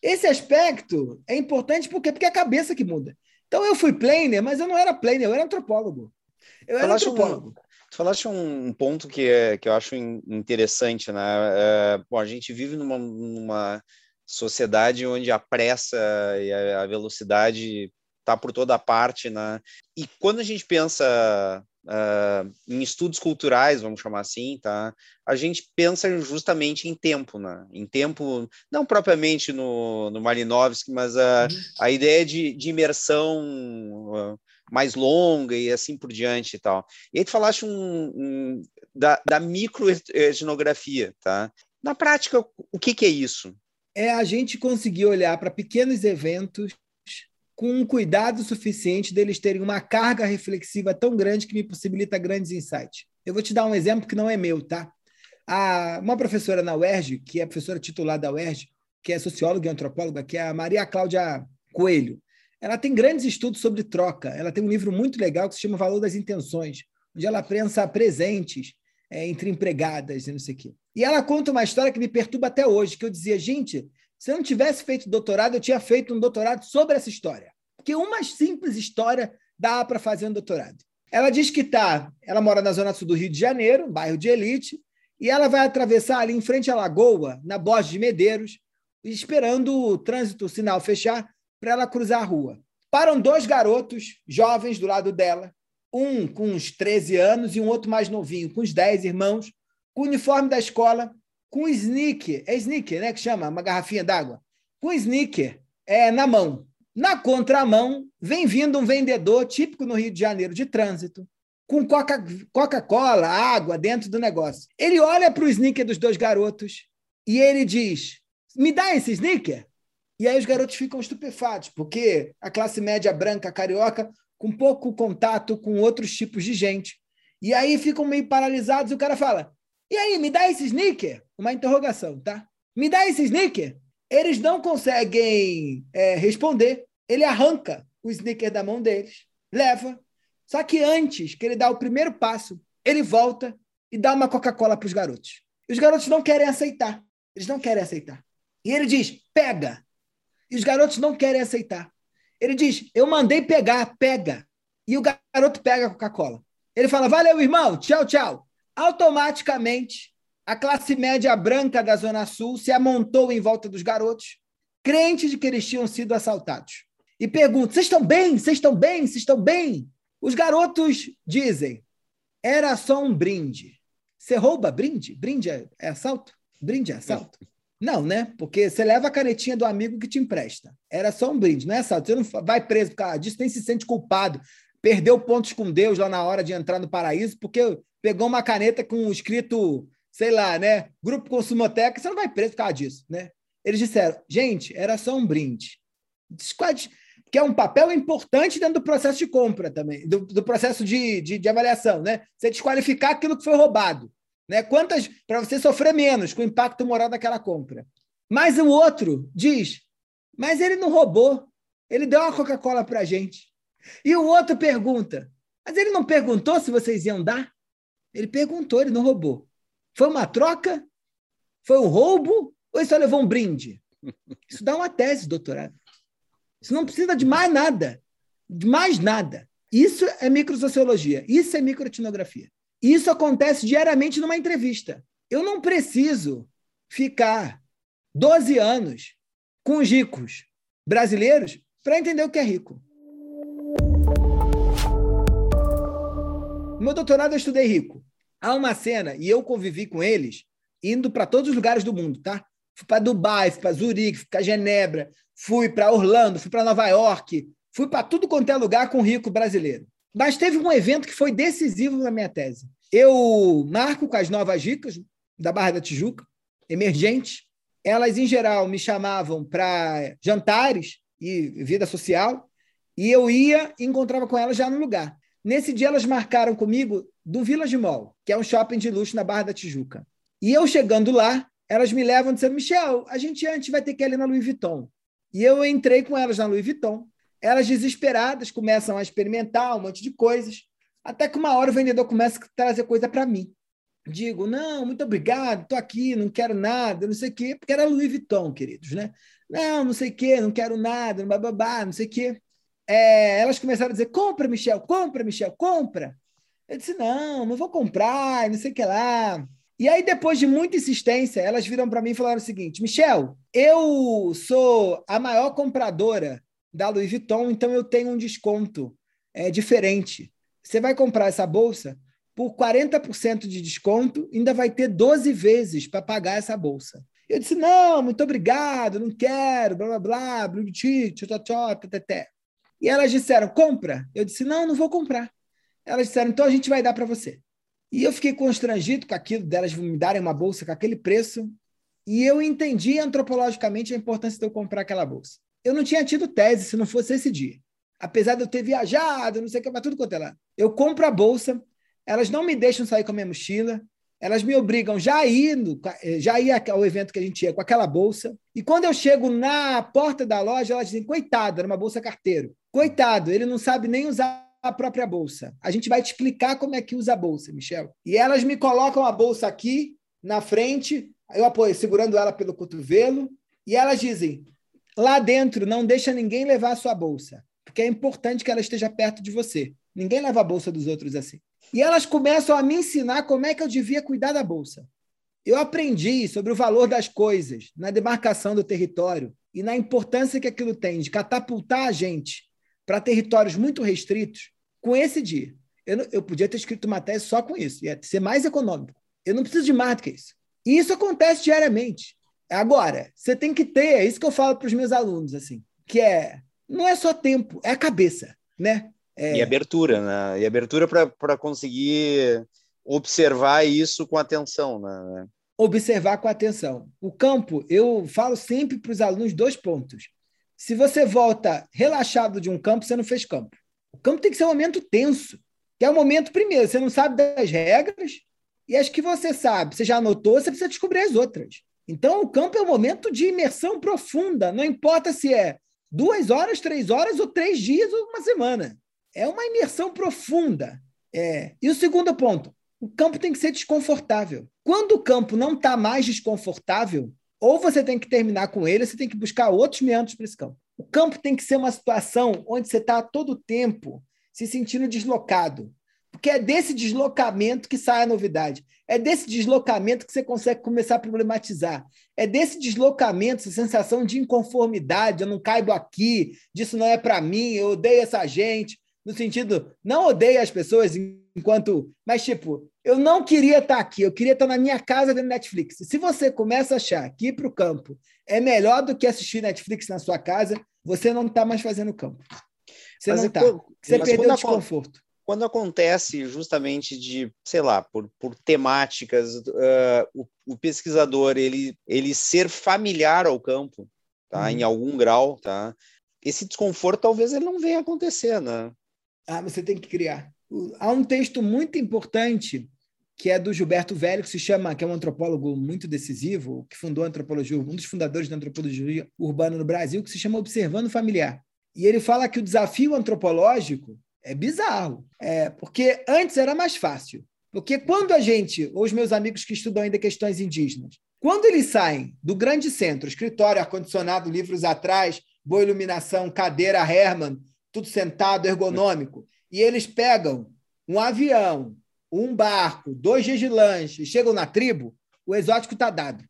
Esse aspecto é importante porque, porque é a cabeça que muda. Então eu fui planner, mas eu não era planner, eu era antropólogo. Eu era antropólogo. Tu falaste um ponto que, é, que eu acho interessante, né? É, bom, a gente vive numa, numa sociedade onde a pressa e a, a velocidade está por toda parte, né? E quando a gente pensa uh, em estudos culturais, vamos chamar assim, tá? A gente pensa justamente em tempo, né? Em tempo, não propriamente no, no Malinowski, mas a, a ideia de, de imersão uh, mais longa e assim por diante e tal. E aí tu falaste um, um, da, da microetnografia, tá? Na prática, o que, que é isso? É a gente conseguir olhar para pequenos eventos com um cuidado suficiente deles terem uma carga reflexiva tão grande que me possibilita grandes insights. Eu vou te dar um exemplo que não é meu, tá? A, uma professora na UERJ, que é professora titular da UERJ, que é socióloga e antropóloga, que é a Maria Cláudia Coelho, ela tem grandes estudos sobre troca. Ela tem um livro muito legal que se chama Valor das Intenções, onde ela pensa presentes é, entre empregadas e não sei o quê. E ela conta uma história que me perturba até hoje, que eu dizia, gente, se eu não tivesse feito doutorado, eu tinha feito um doutorado sobre essa história. Porque uma simples história dá para fazer um doutorado. Ela diz que tá, ela mora na zona sul do Rio de Janeiro, um bairro de elite, e ela vai atravessar ali em frente à lagoa, na Borges de Medeiros, esperando o trânsito, o sinal fechar, para ela cruzar a rua. Param dois garotos jovens do lado dela, um com uns 13 anos e um outro mais novinho, com uns 10 irmãos, com o uniforme da escola, com sneaker, é sneaker, né, que chama, uma garrafinha d'água, com sneaker é, na mão. Na contramão, vem vindo um vendedor típico no Rio de Janeiro de trânsito, com Coca-Cola, água dentro do negócio. Ele olha para o sneaker dos dois garotos e ele diz: Me dá esse sneaker? E aí os garotos ficam estupefatos, porque a classe média branca carioca, com pouco contato com outros tipos de gente. E aí ficam meio paralisados e o cara fala: E aí, me dá esse sneaker? Uma interrogação, tá? Me dá esse sneaker? Eles não conseguem é, responder. Ele arranca o sneaker da mão deles, leva. Só que antes que ele dá o primeiro passo, ele volta e dá uma Coca-Cola para os garotos. E os garotos não querem aceitar. Eles não querem aceitar. E ele diz: pega. E os garotos não querem aceitar. Ele diz: eu mandei pegar, pega. E o garoto pega a Coca-Cola. Ele fala: valeu, irmão, tchau, tchau. Automaticamente, a classe média branca da Zona Sul se amontou em volta dos garotos, crentes de que eles tinham sido assaltados. E pergunta: vocês estão bem? Vocês estão bem? Vocês estão bem? Os garotos dizem: era só um brinde. Você rouba brinde? Brinde é, é assalto? Brinde é assalto? Não, né? Porque você leva a canetinha do amigo que te empresta. Era só um brinde, não é assalto. Você não vai preso por causa disso, nem se sente culpado. Perdeu pontos com Deus lá na hora de entrar no paraíso, porque pegou uma caneta com escrito, sei lá, né? Grupo Consumoteca, você não vai preso por causa disso, né? Eles disseram, gente, era só um brinde que é um papel importante dentro do processo de compra também, do, do processo de, de, de, avaliação, né? Você desqualificar aquilo que foi roubado, né? Quantas para você sofrer menos com o impacto moral daquela compra. Mas o outro diz, mas ele não roubou, ele deu uma Coca-Cola para a gente. E o outro pergunta, mas ele não perguntou se vocês iam dar? Ele perguntou, ele não roubou. Foi uma troca? Foi um roubo? Ou ele só levou um brinde? Isso dá uma tese, doutorado. Você não precisa de mais nada. De mais nada. Isso é microsociologia. Isso é microetnografia. Isso acontece diariamente numa entrevista. Eu não preciso ficar 12 anos com os ricos brasileiros para entender o que é rico. No meu doutorado eu estudei rico. Há uma cena, e eu convivi com eles, indo para todos os lugares do mundo, tá? Fui para Dubai, fui para Zurique, fui para Genebra, fui para Orlando, fui para Nova York, fui para tudo quanto é lugar com rico brasileiro. Mas teve um evento que foi decisivo na minha tese. Eu marco com as novas ricas da Barra da Tijuca, emergentes. Elas, em geral, me chamavam para jantares e vida social, e eu ia e encontrava com elas já no lugar. Nesse dia, elas marcaram comigo do Village Mall, que é um shopping de luxo na Barra da Tijuca. E eu chegando lá, elas me levam dizendo: Michel, a gente antes vai ter que ir ali na Louis Vuitton. E eu entrei com elas na Louis Vuitton. Elas desesperadas começam a experimentar um monte de coisas, até que uma hora o vendedor começa a trazer coisa para mim. Digo, não, muito obrigado, estou aqui, não quero nada, não sei o quê, porque era Louis Vuitton, queridos, né? Não, não sei o quê, não quero nada, bababá, não sei o quê. É, elas começaram a dizer, compra, Michel, compra, Michel, compra. Eu disse, não, não vou comprar, não sei o que lá. E aí, depois de muita insistência, elas viram para mim e falaram o seguinte: Michel, eu sou a maior compradora da Louis Vuitton, então eu tenho um desconto é, diferente. Você vai comprar essa bolsa por 40% de desconto, ainda vai ter 12 vezes para pagar essa bolsa. Eu disse: não, muito obrigado, não quero, blá blá blá, blá, blá, blá, E elas disseram: compra. Eu disse: não, não vou comprar. Elas disseram: então a gente vai dar para você. E eu fiquei constrangido com aquilo delas me darem uma bolsa com aquele preço. E eu entendi antropologicamente a importância de eu comprar aquela bolsa. Eu não tinha tido tese se não fosse esse dia. Apesar de eu ter viajado, não sei o que, mas tudo quanto é lá. Eu compro a bolsa, elas não me deixam sair com a minha mochila, elas me obrigam já indo, já ir ao evento que a gente ia com aquela bolsa. E quando eu chego na porta da loja, elas dizem: coitado, era uma bolsa carteiro. Coitado, ele não sabe nem usar a própria bolsa. A gente vai te explicar como é que usa a bolsa, Michel. E elas me colocam a bolsa aqui na frente, eu apoio segurando ela pelo cotovelo, e elas dizem: lá dentro não deixa ninguém levar a sua bolsa, porque é importante que ela esteja perto de você. Ninguém leva a bolsa dos outros assim. E elas começam a me ensinar como é que eu devia cuidar da bolsa. Eu aprendi sobre o valor das coisas na demarcação do território e na importância que aquilo tem de catapultar a gente para territórios muito restritos com esse dia. Eu, eu podia ter escrito uma tese só com isso, ia ser mais econômico. Eu não preciso de mais do que isso. E isso acontece diariamente. Agora, você tem que ter, é isso que eu falo para os meus alunos, assim, que é não é só tempo, é a cabeça, né? É... E abertura, né? E abertura para conseguir observar isso com atenção, né? Observar com atenção. O campo, eu falo sempre para os alunos dois pontos. Se você volta relaxado de um campo, você não fez campo. O campo tem que ser um momento tenso, que é o momento, primeiro, você não sabe das regras, e as que você sabe, você já anotou, você precisa descobrir as outras. Então, o campo é um momento de imersão profunda, não importa se é duas horas, três horas, ou três dias, ou uma semana. É uma imersão profunda. É. E o segundo ponto, o campo tem que ser desconfortável. Quando o campo não está mais desconfortável, ou você tem que terminar com ele, ou você tem que buscar outros meandros para esse campo. O campo tem que ser uma situação onde você está todo o tempo se sentindo deslocado, porque é desse deslocamento que sai a novidade. É desse deslocamento que você consegue começar a problematizar. É desse deslocamento, essa sensação de inconformidade, eu não caibo aqui, disso não é para mim, eu odeio essa gente. No sentido, não odeio as pessoas enquanto. Mas, tipo, eu não queria estar aqui, eu queria estar na minha casa vendo Netflix. Se você começa a achar que ir para o campo é melhor do que assistir Netflix na sua casa, você não está mais fazendo campo. Você mas não está. Você perdeu o desconforto quando acontece justamente de, sei lá, por, por temáticas, uh, o, o, pesquisador ele, ele ser familiar ao campo, tá? Uhum. Em algum grau, tá? Esse desconforto talvez ele não venha acontecer, né? Ah, você tem que criar. Há um texto muito importante que é do Gilberto Velho, que se chama, que é um antropólogo muito decisivo, que fundou a antropologia, um dos fundadores da antropologia urbana no Brasil, que se chama Observando Familiar. E ele fala que o desafio antropológico é bizarro. É, porque antes era mais fácil. Porque quando a gente, ou os meus amigos que estudam ainda questões indígenas, quando eles saem do grande centro, escritório, ar-condicionado, livros atrás, boa iluminação, cadeira Herman, tudo sentado, ergonômico, e eles pegam um avião, um barco, dois dias de lanche, chegam na tribo, o exótico está dado.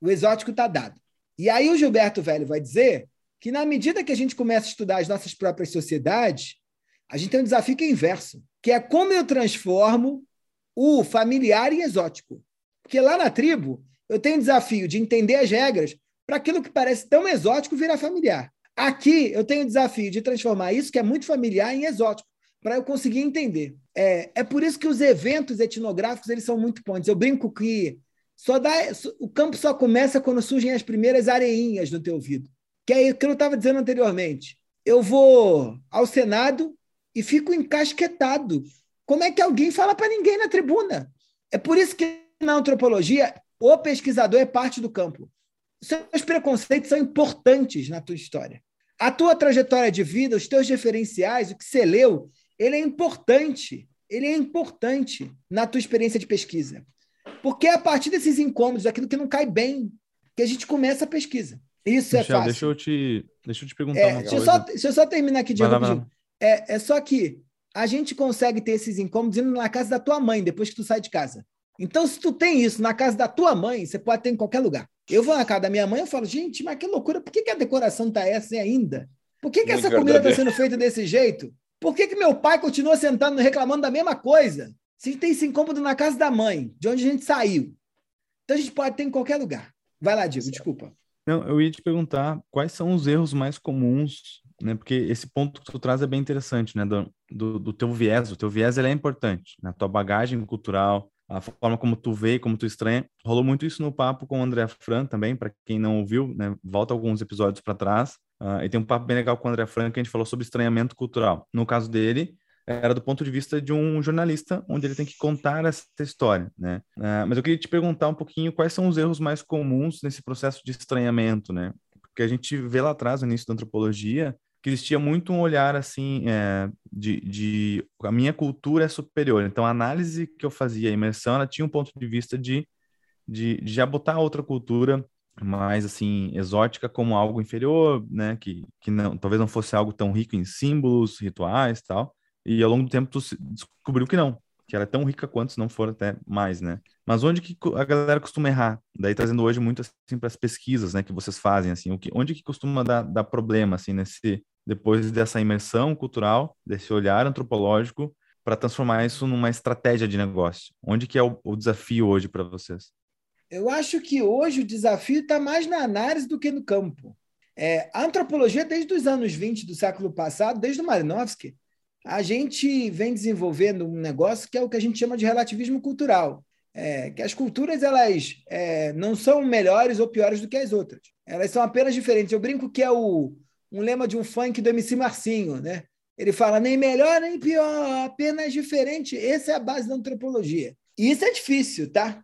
O exótico está dado. E aí o Gilberto Velho vai dizer que, na medida que a gente começa a estudar as nossas próprias sociedades, a gente tem um desafio que é inverso, que é como eu transformo o familiar em exótico. Porque lá na tribo, eu tenho o desafio de entender as regras para aquilo que parece tão exótico virar familiar. Aqui, eu tenho o desafio de transformar isso que é muito familiar em exótico, para eu conseguir entender. É, é por isso que os eventos etnográficos eles são muito pontos. Eu brinco que só dá, o campo só começa quando surgem as primeiras areinhas no teu ouvido. Que é o que eu estava dizendo anteriormente. Eu vou ao Senado e fico encasquetado. Como é que alguém fala para ninguém na tribuna? É por isso que na antropologia o pesquisador é parte do campo. Seus preconceitos são importantes na tua história. A tua trajetória de vida, os teus referenciais, o que você leu, ele é importante. Ele é importante na tua experiência de pesquisa. Porque é a partir desses incômodos, daquilo que não cai bem, que a gente começa a pesquisa. Isso é Michel, é fácil. Deixa eu te, deixa eu te perguntar é, uma deixa coisa. Eu só, deixa eu só terminar aqui, Diego. É, é só que a gente consegue ter esses incômodos indo na casa da tua mãe, depois que tu sai de casa. Então, se tu tem isso na casa da tua mãe, você pode ter em qualquer lugar. Eu vou na casa da minha mãe e falo, gente, mas que loucura, por que, que a decoração tá essa ainda? Por que, que essa comida está sendo feita desse jeito? Por que, que meu pai continua sentando reclamando da mesma coisa? Se a gente tem esse incômodo na casa da mãe, de onde a gente saiu. Então a gente pode ter em qualquer lugar. Vai lá, Diego, desculpa. Não, eu ia te perguntar quais são os erros mais comuns né? Porque esse ponto que tu traz é bem interessante, né? Do, do, do teu viés, o teu viés ele é importante, né? A tua bagagem cultural, a forma como tu vê, como tu estranha. Rolou muito isso no papo com o André Fran também, para quem não ouviu, né? Volta alguns episódios para trás. Uh, e tem um papo bem legal com o André Fran que a gente falou sobre estranhamento cultural. No caso dele, era do ponto de vista de um jornalista, onde ele tem que contar essa história, né? Uh, mas eu queria te perguntar um pouquinho quais são os erros mais comuns nesse processo de estranhamento, né? Porque a gente vê lá atrás, no início da antropologia, que existia muito um olhar assim é, de, de a minha cultura é superior. Então a análise que eu fazia, a imersão, ela tinha um ponto de vista de, de, de já botar outra cultura mais assim exótica como algo inferior, né? Que, que não, talvez não fosse algo tão rico em símbolos, rituais, tal. E ao longo do tempo tu descobriu que não, que ela é tão rica quanto, se não for até mais, né? Mas onde que a galera costuma errar? Daí trazendo hoje muito assim para as pesquisas, né, que vocês fazem assim, o que, onde que costuma dar, dar problema assim nesse depois dessa imersão cultural, desse olhar antropológico para transformar isso numa estratégia de negócio? Onde que é o, o desafio hoje para vocês? Eu acho que hoje o desafio está mais na análise do que no campo. É, a antropologia, desde os anos 20 do século passado, desde o Malinowski, a gente vem desenvolvendo um negócio que é o que a gente chama de relativismo cultural. É, que as culturas elas é, não são melhores ou piores do que as outras. Elas são apenas diferentes. Eu brinco que é o, um lema de um funk do MC Marcinho, né? Ele fala nem melhor nem pior, apenas diferente. Essa é a base da antropologia. E isso é difícil, tá?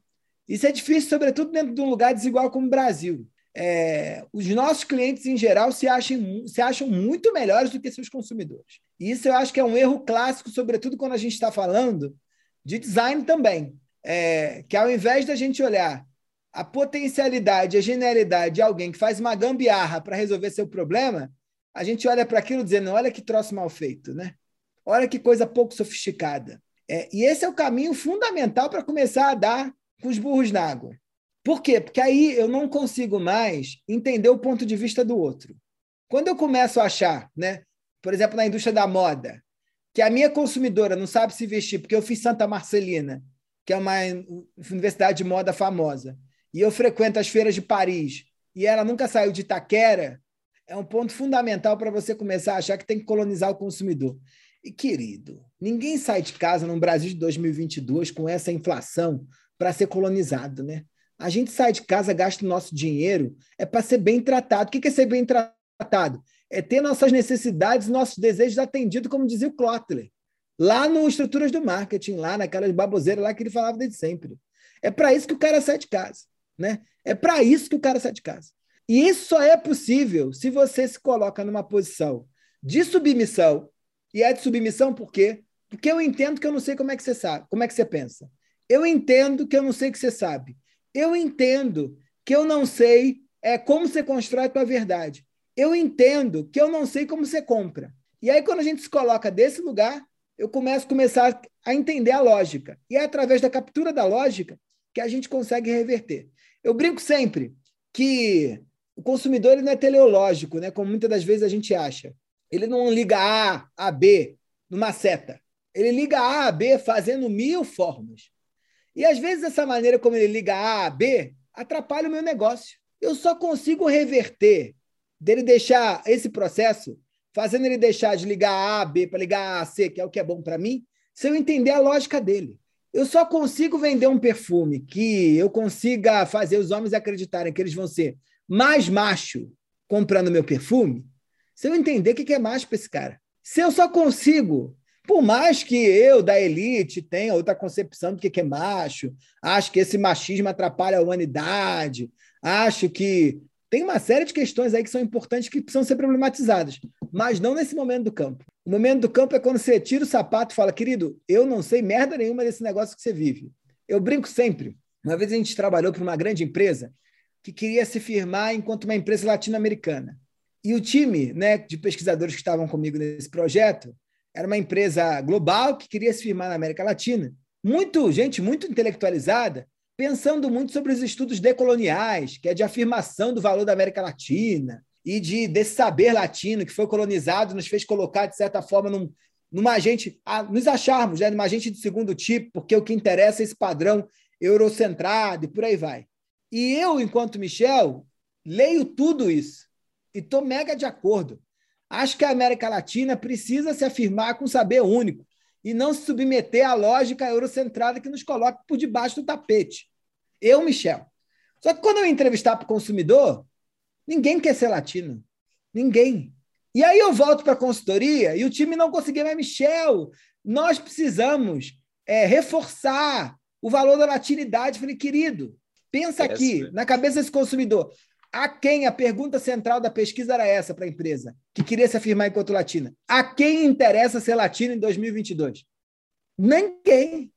Isso é difícil, sobretudo dentro de um lugar desigual como o Brasil. É, os nossos clientes, em geral, se acham, se acham muito melhores do que seus consumidores. E isso eu acho que é um erro clássico, sobretudo quando a gente está falando de design também. É, que ao invés da gente olhar a potencialidade, a genialidade de alguém que faz uma gambiarra para resolver seu problema, a gente olha para aquilo dizendo: olha que troço mal feito, né? Olha que coisa pouco sofisticada. É, e esse é o caminho fundamental para começar a dar com os burros na água. Por quê? Porque aí eu não consigo mais entender o ponto de vista do outro. Quando eu começo a achar, né, por exemplo, na indústria da moda, que a minha consumidora não sabe se vestir porque eu fiz Santa Marcelina, que é uma universidade de moda famosa, e eu frequento as feiras de Paris, e ela nunca saiu de Itaquera, é um ponto fundamental para você começar a achar que tem que colonizar o consumidor. E, querido, ninguém sai de casa no Brasil de 2022 com essa inflação para ser colonizado, né? A gente sai de casa, gasta o nosso dinheiro, é para ser bem tratado. O que é ser bem tratado? É ter nossas necessidades, nossos desejos atendidos, como dizia o Klotler, lá no Estruturas do Marketing, lá naquelas baboseiras lá que ele falava desde sempre. É para isso que o cara sai de casa, né? É para isso que o cara sai de casa. E isso só é possível se você se coloca numa posição de submissão. E é de submissão por quê? Porque eu entendo que eu não sei como é que você sabe, como é que você pensa. Eu entendo que eu não sei o que você sabe. Eu entendo que eu não sei é, como você constrói a tua verdade. Eu entendo que eu não sei como você compra. E aí, quando a gente se coloca desse lugar, eu começo a começar a entender a lógica. E é através da captura da lógica que a gente consegue reverter. Eu brinco sempre que o consumidor ele não é teleológico, né? como muitas das vezes a gente acha. Ele não liga A a B numa seta. Ele liga A a B fazendo mil formas. E às vezes essa maneira como ele liga A a B atrapalha o meu negócio. Eu só consigo reverter dele deixar esse processo, fazendo ele deixar de ligar A a B para ligar A a C, que é o que é bom para mim, se eu entender a lógica dele. Eu só consigo vender um perfume que eu consiga fazer os homens acreditarem que eles vão ser mais macho comprando meu perfume, se eu entender o que é macho para esse cara. Se eu só consigo, por mais que eu, da elite, tenha outra concepção do que é macho, acho que esse machismo atrapalha a humanidade, acho que tem uma série de questões aí que são importantes que precisam ser problematizadas, mas não nesse momento do campo. O momento do campo é quando você tira o sapato e fala, querido, eu não sei merda nenhuma desse negócio que você vive. Eu brinco sempre. Uma vez a gente trabalhou para uma grande empresa que queria se firmar enquanto uma empresa latino-americana. E o time né, de pesquisadores que estavam comigo nesse projeto era uma empresa global que queria se firmar na América Latina. Muito gente muito intelectualizada, pensando muito sobre os estudos decoloniais, que é de afirmação do valor da América Latina e de desse saber latino que foi colonizado nos fez colocar de certa forma num, numa agente, a, nos acharmos, né, numa agente de segundo tipo, porque o que interessa é esse padrão eurocentrado e por aí vai. E eu, enquanto Michel, leio tudo isso e estou mega de acordo. Acho que a América Latina precisa se afirmar com saber único e não se submeter à lógica eurocentrada que nos coloca por debaixo do tapete. Eu, Michel. Só que quando eu entrevistar para o consumidor, ninguém quer ser latino. Ninguém. E aí eu volto para a consultoria e o time não conseguia mais, Michel, nós precisamos é, reforçar o valor da latinidade. falei, querido, Pensa aqui, na cabeça desse consumidor. A quem a pergunta central da pesquisa era essa para a empresa, que queria se afirmar enquanto latina? A quem interessa ser latino em 2022? Ninguém.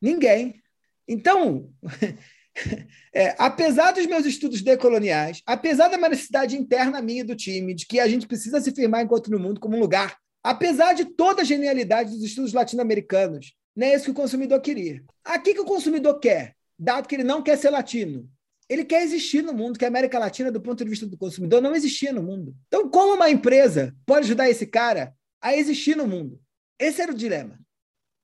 Ninguém. Então, é, apesar dos meus estudos decoloniais, apesar da necessidade interna minha do time, de que a gente precisa se firmar enquanto no mundo como um lugar, apesar de toda a genialidade dos estudos latino-americanos, Não é isso que o consumidor queria. Aqui que o consumidor quer, dado que ele não quer ser latino. Ele quer existir no mundo, que a América Latina, do ponto de vista do consumidor, não existia no mundo. Então, como uma empresa pode ajudar esse cara a existir no mundo? Esse era o dilema.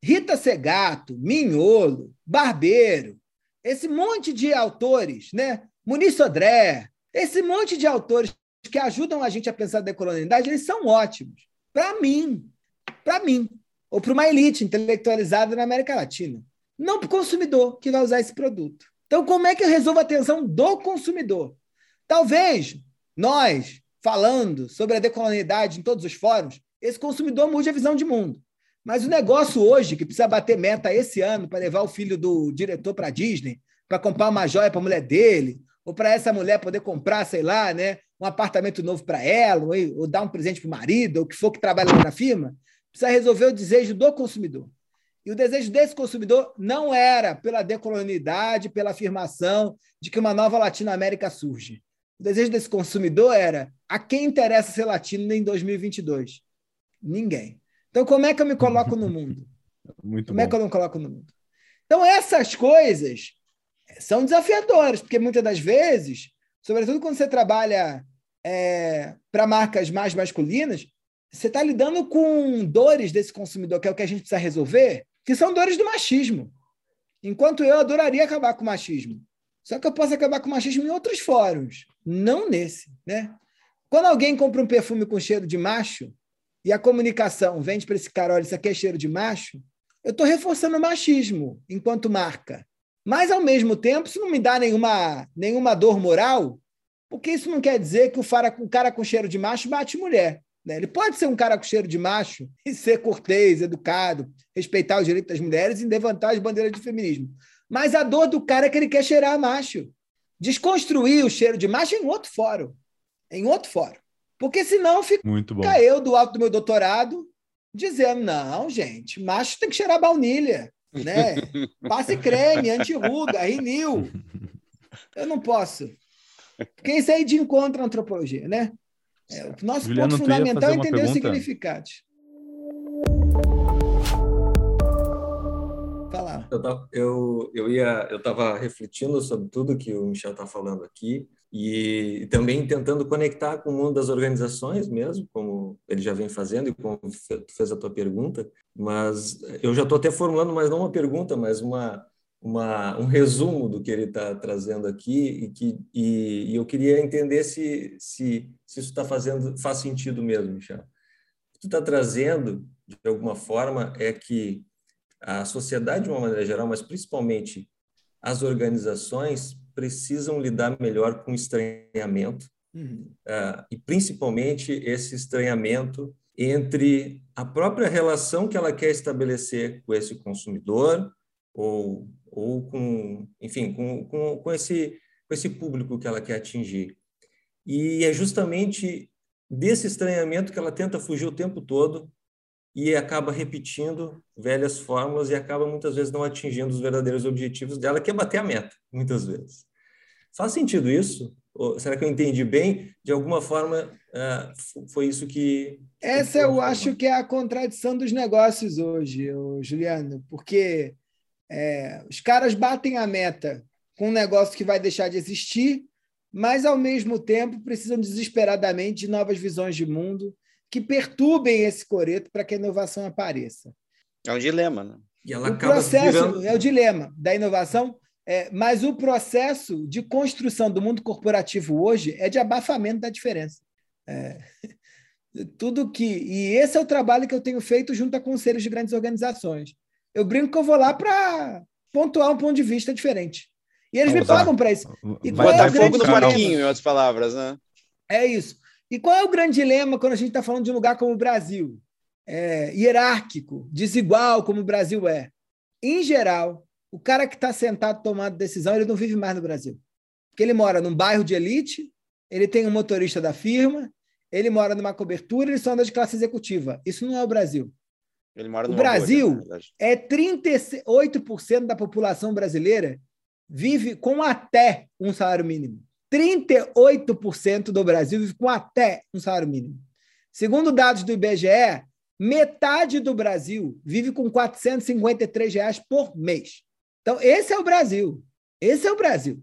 Rita Segato, Minholo, Barbeiro, esse monte de autores, né? Muniz Sodré, esse monte de autores que ajudam a gente a pensar a decolonialidade, eles são ótimos. Para mim, para mim, ou para uma elite intelectualizada na América Latina. Não para o consumidor que vai usar esse produto. Então, como é que eu resolvo a tensão do consumidor? Talvez nós, falando sobre a decolonialidade em todos os fóruns, esse consumidor mude a visão de mundo. Mas o negócio hoje, que precisa bater meta esse ano para levar o filho do diretor para a Disney, para comprar uma joia para a mulher dele, ou para essa mulher poder comprar, sei lá, né, um apartamento novo para ela, ou, ou, dar um presente para o marido, ou o que for que trabalha na firma, precisa resolver o desejo do consumidor. E o desejo desse consumidor não era pela decolonialidade, pela afirmação de que uma nova Latinoamérica surge. O desejo desse consumidor era a quem interessa ser latino em 2022? Ninguém. Então, como é que eu me coloco no mundo? Muito como bom. é que eu não coloco no mundo? Então, essas coisas são desafiadoras, porque muitas das vezes, sobretudo quando você trabalha é, para marcas mais masculinas, você está lidando com dores desse consumidor, que é o que a gente precisa resolver, que são dores do machismo. Enquanto eu adoraria acabar com o machismo. Só que eu posso acabar com o machismo em outros fóruns, não nesse. Né? Quando alguém compra um perfume com cheiro de macho e a comunicação vende para esse cara, olha, isso aqui é cheiro de macho, eu estou reforçando o machismo enquanto marca. Mas, ao mesmo tempo, isso não me dá nenhuma, nenhuma dor moral, porque isso não quer dizer que o, fara, o cara com cheiro de macho bate mulher. Né? Ele pode ser um cara com cheiro de macho e ser cortês, educado, respeitar os direitos das mulheres e levantar as bandeiras de feminismo. Mas a dor do cara é que ele quer cheirar macho. Desconstruir o cheiro de macho em outro fórum. Em outro fórum. Porque senão fica Muito bom. eu do alto do meu doutorado dizendo: não, gente, macho tem que cheirar baunilha. Né? Passe creme, anti-ruga, rinil. Eu não posso. Porque isso aí de encontro à antropologia, né? É, o nosso Juliano, ponto fundamental é entender pergunta? significados. Falar. Eu, tava- eu, eu ia, eu estava refletindo sobre tudo que o Michel está falando aqui e também tentando conectar com o mundo das organizações mesmo, como ele já vem fazendo e como tu fez a tua pergunta. Mas eu já estou até formulando, mas não uma pergunta, mas uma, uma, um resumo do que ele está trazendo aqui e que e, e eu queria entender se, se, se isso está fazendo faz sentido mesmo, Michel. O que tu está trazendo de alguma forma é que a sociedade de uma maneira geral, mas principalmente as organizações precisam lidar melhor com o estranhamento Uhum. ah, e principalmente esse estranhamento entre a própria relação que ela quer estabelecer com esse consumidor ou, ou com, enfim, com, com, com, esse, com esse público que ela quer atingir. E é justamente desse estranhamento que ela tenta fugir o tempo todo e acaba repetindo velhas fórmulas e acaba muitas vezes não atingindo os verdadeiros objetivos dela, que é bater a meta, muitas vezes. Faz sentido isso? Ou será que eu entendi bem? De alguma forma, ah, foi isso que. Essa eu acho que é a contradição dos negócios hoje, Juliano, porque é, os caras batem a meta com um negócio que vai deixar de existir, mas ao mesmo tempo precisam desesperadamente de novas visões de mundo que perturbem esse coreto para que a inovação apareça. É um dilema, né? E ela O acaba processo virando. é o dilema da inovação, é, mas o processo de construção do mundo corporativo hoje é de abafamento da diferença. É, tudo que e esse é o trabalho que eu tenho feito junto a conselhos de grandes organizações. Eu brinco que eu vou lá para pontuar um ponto de vista diferente. E eles me Vamos lá. pagam para isso. E Vai qual é dar o grande fogo no parquinho, em outras palavras, né? É isso. E qual é o grande dilema quando a gente está falando de um lugar como o Brasil? É, hierárquico, desigual como o Brasil é. Em geral, o cara que está sentado tomando decisão, ele não vive mais no Brasil. Porque ele mora num bairro de elite, ele tem um motorista da firma, ele mora numa cobertura, ele só anda de classe executiva. Isso não é o Brasil. Ele mora O numa Brasil- verdade. É 38% da população brasileira vive com até um salário mínimo. 38% do Brasil vive com até um salário mínimo. Segundo dados do IBGE, Metade do Brasil vive com 453 reais por mês. Então, esse é o Brasil. Esse é o Brasil.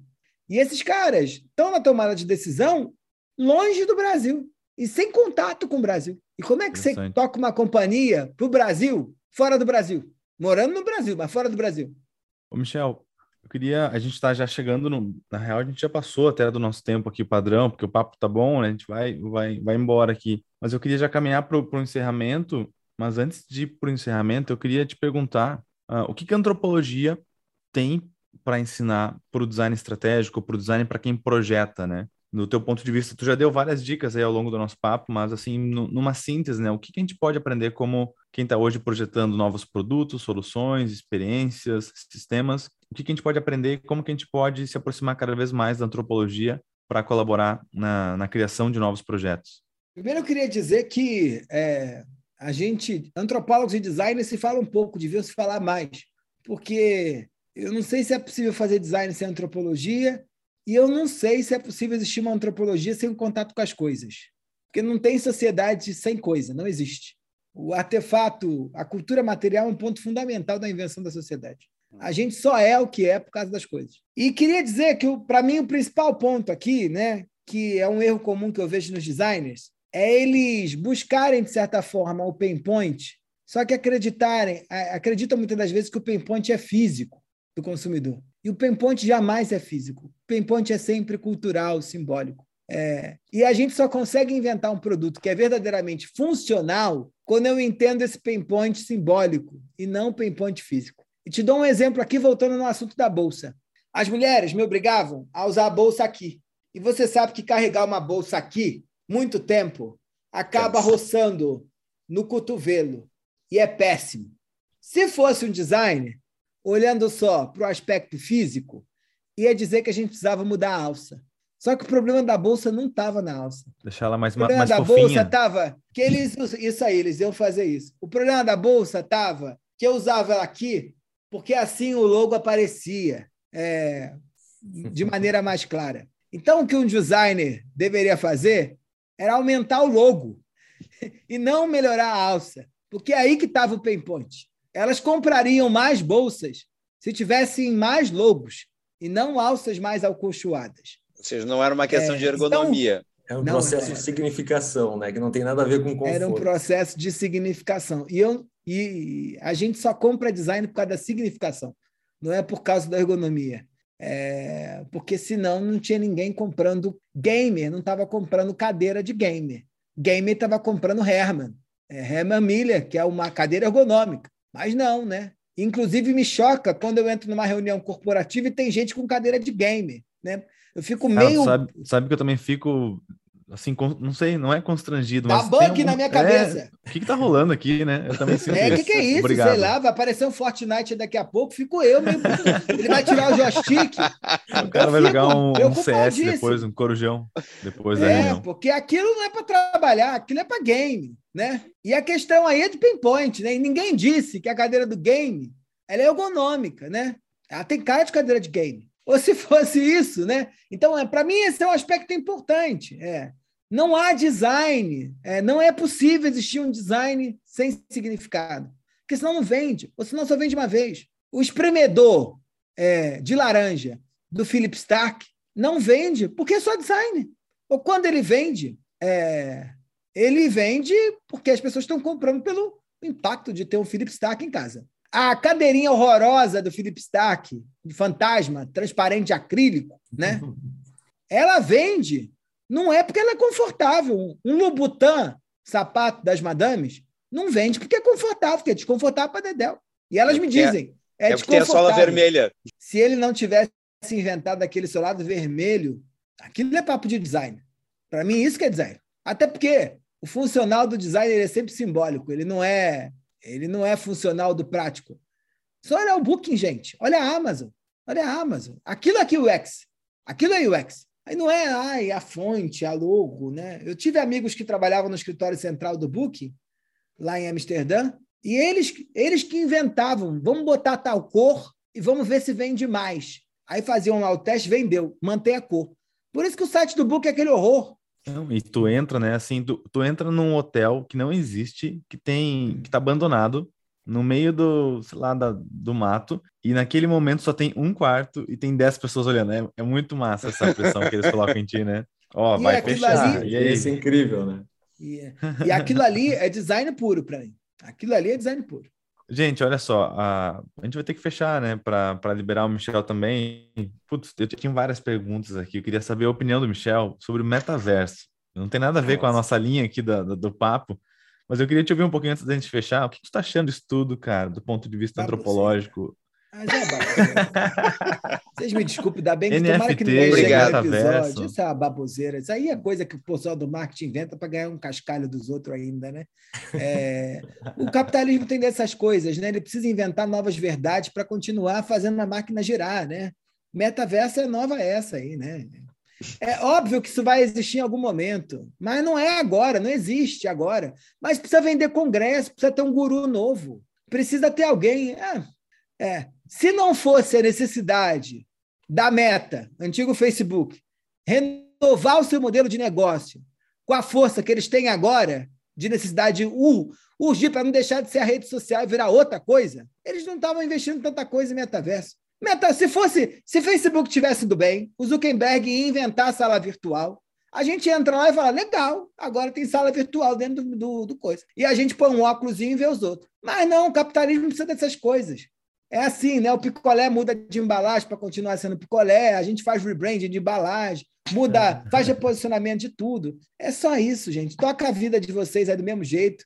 E esses caras estão na tomada de decisão longe do Brasil e sem contato com o Brasil. E como é que você toca uma companhia para o Brasil, fora do Brasil? Morando no Brasil, mas fora do Brasil. Ô, Michel, eu queria. A gente está já chegando no. Na real, a gente já passou até do nosso tempo aqui, padrão, porque o papo tá bom, né? A gente vai, vai, vai embora aqui. Mas eu queria já caminhar para o encerramento. Mas antes de ir para o encerramento, eu queria te perguntar uh, o que, que a antropologia tem para ensinar para o design estratégico, para o design para quem projeta, né? No teu ponto de vista, tu já deu várias dicas aí ao longo do nosso papo, mas assim, numa síntese, né? O que, que a gente pode aprender como quem está hoje projetando novos produtos, soluções, experiências, sistemas? O que, que a gente pode aprender e como que a gente pode se aproximar cada vez mais da antropologia para colaborar na, na criação de novos projetos? Primeiro, eu queria dizer que é, a gente, antropólogos e designers, se fala um pouco, deviam se falar mais, porque eu não sei se é possível fazer design sem antropologia e eu não sei se é possível existir uma antropologia sem um contato com as coisas. Porque não tem sociedade sem coisa, não existe. O artefato, a cultura material é um ponto fundamental da invenção da sociedade. A gente só é o que é por causa das coisas. E queria dizer que, para mim, o principal ponto aqui, né, que é um erro comum que eu vejo nos designers, é eles buscarem, de certa forma, o pain point, só que acreditarem, acreditam muitas das vezes que o pain point é físico do consumidor. E o point jamais é físico. O point é sempre cultural, simbólico. É, e a gente só consegue inventar um produto que é verdadeiramente funcional quando eu entendo esse point simbólico e não o point físico. E te dou um exemplo aqui, voltando no assunto da bolsa. As mulheres me obrigavam a usar a bolsa aqui. E você sabe que carregar uma bolsa aqui, muito tempo, acaba roçando no cotovelo. E é péssimo. Se fosse um designer, olhando só para o aspecto físico, ia dizer que a gente precisava mudar a alça. Só que o problema da bolsa não estava na alça. Deixar ela mais O problema mais da fofinha. bolsa estava que eles isso aí, eles iam fazer isso. O problema da bolsa estava que eu usava ela aqui porque assim o logo aparecia é, de maneira mais clara. Então o que um designer deveria fazer era aumentar o logo e não melhorar a alça, porque é aí que estava o pain point elas comprariam mais bolsas se tivessem mais logos e não alças mais acolchoadas. Ou seja, não era uma questão É, de ergonomia. É um Não, processo é- de significação, né? Que não tem nada a ver com conforto. Era um processo de significação. E, eu, e a gente só compra design por causa da significação, não é por causa da ergonomia. É, porque senão não tinha ninguém comprando gamer, não estava comprando cadeira de gamer. Gamer estava comprando Herman, é, Herman Miller, que é uma cadeira ergonômica. Mas não, né? Inclusive me choca quando eu entro numa reunião corporativa e tem gente com cadeira de gamer, né? Eu fico meio sabe, sabe que eu também fico assim, não sei, não é constrangido, dá mas bug algum- na minha É, cabeça. o que que tá rolando aqui, né? Eu também sinto É, o que, que é isso? Obrigado. Sei lá, vai aparecer um Fortnite daqui a pouco, fico eu meio. Ele vai tirar o joystick. O cara vai jogar um, um CS depois, um corujão, depois da É, reunião. porque aquilo não é para trabalhar, aquilo é para game, né? E a questão aí é de pinpoint, né? E ninguém disse que a cadeira do game ela é ergonômica, né? Ela tem cara de cadeira de game. Ou se fosse isso, né? Então, é, para mim, esse é um aspecto importante. É. Não há design, é, não é possível existir um design sem significado. Porque senão não vende, ou senão só vende uma vez. O espremedor é, de laranja do Philip Stark não vende porque é só design. Ou quando ele vende, é, ele vende porque as pessoas estão comprando pelo impacto de ter um Philip Stark em casa. A cadeirinha horrorosa do Philip Stark, de fantasma, transparente acrílico, né? Ela vende, não é porque ela é confortável. Um Louboutin, sapato das madames, não vende porque é confortável, porque é desconfortável para Dedéu. E elas me porque é- dizem, é, É porque tem a sola desconfortável. vermelha. Se ele não tivesse inventado aquele seu lado vermelho, aquilo é papo de design. Para mim, isso que é design. Até porque o funcional do design ele é sempre simbólico, ele não é, ele não é funcional do prático. Só olha o Booking, gente. Olha a Amazon. Olha a Amazon. Aquilo aqui é UX. Aquilo é UX. Aí não é ai, a fonte, a logo, né? Eu tive amigos que trabalhavam no escritório central do Booking, lá em Amsterdã, e eles, eles que inventavam, vamos botar tal cor e vamos ver se vende mais. Aí faziam lá o teste, vendeu, mantém a cor. Por isso que o site do Book é aquele horror. Não, e tu entra, né? Assim, tu, tu entra num hotel que não existe, que tem, que tá abandonado, no meio do, sei lá, da, do mato, e naquele momento só tem um quarto e tem dez pessoas olhando. É, é muito massa essa pressão que eles colocam em ti, né? Ó, E vai fechar. ali- E aí? Isso é incrível, né? E, e aquilo ali é design puro para mim. Aquilo ali é design puro. Gente, olha só, a, a gente vai ter que fechar, né, para liberar o Michel também. Putz, eu tinha várias perguntas aqui. Eu queria saber a opinião do Michel sobre o metaverso. Não tem nada a ver com a nossa linha aqui da- do, do papo, mas eu queria te ouvir um pouquinho antes da gente fechar. O que tu tá achando disso tudo, cara, do ponto de vista Baboseira. antropológico? É baboseira. Vocês me desculpem, ainda bem que tomara que NFT, ninguém chegue no obrigado. episódio. Isso é uma baboseira. Isso aí é coisa que o pessoal do marketing inventa para ganhar um cascalho dos outros ainda, né? É, O capitalismo tem dessas coisas, né? Ele precisa inventar novas verdades para continuar fazendo a máquina girar, né? Metaverso é nova essa aí, né? É óbvio que isso vai existir em algum momento, mas não é agora, não existe agora. Mas precisa vender congresso, precisa ter um guru novo, precisa ter alguém. É, é. Se não fosse a necessidade da Meta, antigo Facebook, renovar o seu modelo de negócio com a força que eles têm agora, de necessidade de ur- urgir para não deixar de ser a rede social e virar outra coisa, eles não estavam investindo tanta coisa em metaverso. Meta, se fosse, se Facebook tivesse ido bem, o Zuckerberg ia inventar a sala virtual, a gente entra lá e fala, legal, agora tem sala virtual dentro do, do, do coisa. E a gente põe um óculos e vê os outros. Mas não, o capitalismo precisa dessas coisas. É assim, né? O picolé muda de embalagem para continuar sendo picolé, a gente faz rebranding de embalagem, muda, faz reposicionamento de tudo. É só isso, gente. Toca a vida de vocês aí do mesmo jeito.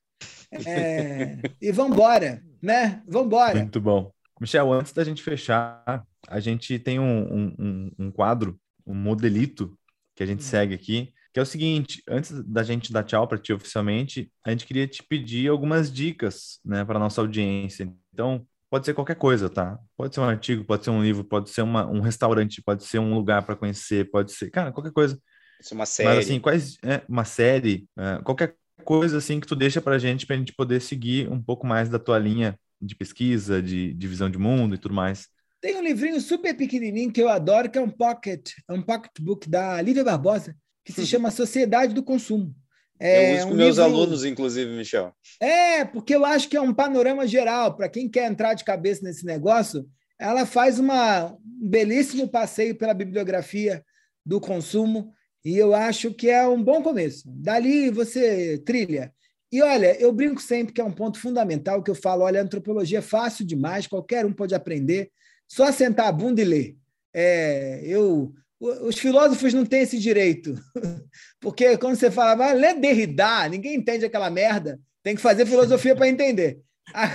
É, E vambora, né? Vambora. Muito bom. Michel, antes da gente fechar, a gente tem um, um, um- um quadro, um modelito que a gente segue aqui, que é o seguinte: antes da gente dar tchau para ti oficialmente, a gente queria te pedir algumas dicas, né, para nossa audiência. Então, pode ser qualquer coisa, tá? Pode ser um artigo, pode ser um livro, pode ser uma, um restaurante, pode ser um lugar para conhecer, pode ser, cara, qualquer coisa. Isso é uma série. Mas assim, quais é, uma série, é, qualquer coisa assim que tu deixa pra gente pra gente poder seguir um pouco mais da tua linha de pesquisa, de, de visão de mundo e tudo mais. Tem um livrinho super pequenininho que eu adoro, que é um pocket, é um pocketbook da Lívia Barbosa, que se chama Sociedade do Consumo. É eu uso com um meus livro- alunos, inclusive, Michel. É, porque eu acho que é um panorama geral. Para quem quer entrar de cabeça nesse negócio, ela faz uma, um belíssimo passeio pela bibliografia do consumo e eu acho que é um bom começo. Dali você trilha. E olha, eu brinco sempre que é um ponto fundamental que eu falo: olha, a antropologia é fácil demais, qualquer um pode aprender, só sentar a bunda e ler. É, eu, os filósofos não têm esse direito, porque quando você fala, vai ler Derrida, ninguém entende aquela merda. Tem que fazer filosofia para entender. Ah,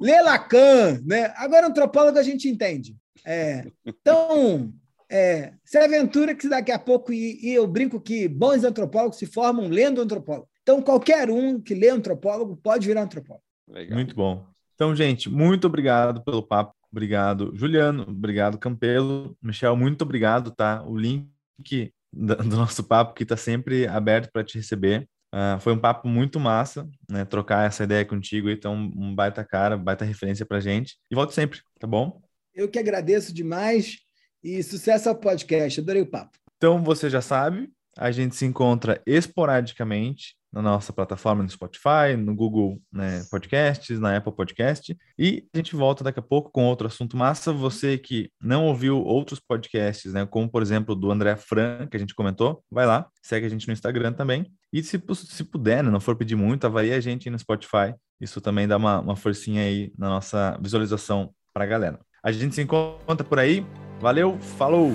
Lê Lacan, né? Agora, antropólogo a gente entende. É, então, é, se aventura que daqui a pouco, e, e eu brinco que bons antropólogos se formam lendo antropólogo. Então, qualquer um que lê antropólogo pode virar antropólogo. Legal. Muito bom. Então, gente, muito obrigado pelo papo. Obrigado, Juliano. Obrigado, Campelo. Michel, muito obrigado, tá? O link do nosso papo que está sempre aberto para te receber. Ah, foi um papo muito massa, né? Trocar essa ideia contigo. Então, um baita cara, baita referência pra gente. E volte sempre, tá bom? Eu que agradeço demais e sucesso ao podcast. Adorei o papo. Então, você já sabe, a gente se encontra esporadicamente na nossa plataforma no Spotify, no Google né, Podcasts, na Apple Podcast. E a gente volta daqui a pouco com outro assunto massa. Você que não ouviu outros podcasts, né, como por exemplo do André Fran, que a gente comentou, vai lá, segue a gente no Instagram também. E se, se puder, né, não for pedir muito, avalie a gente no Spotify. Isso também dá uma, uma forcinha aí na nossa visualização para a galera. A gente se encontra por aí. Valeu, falou!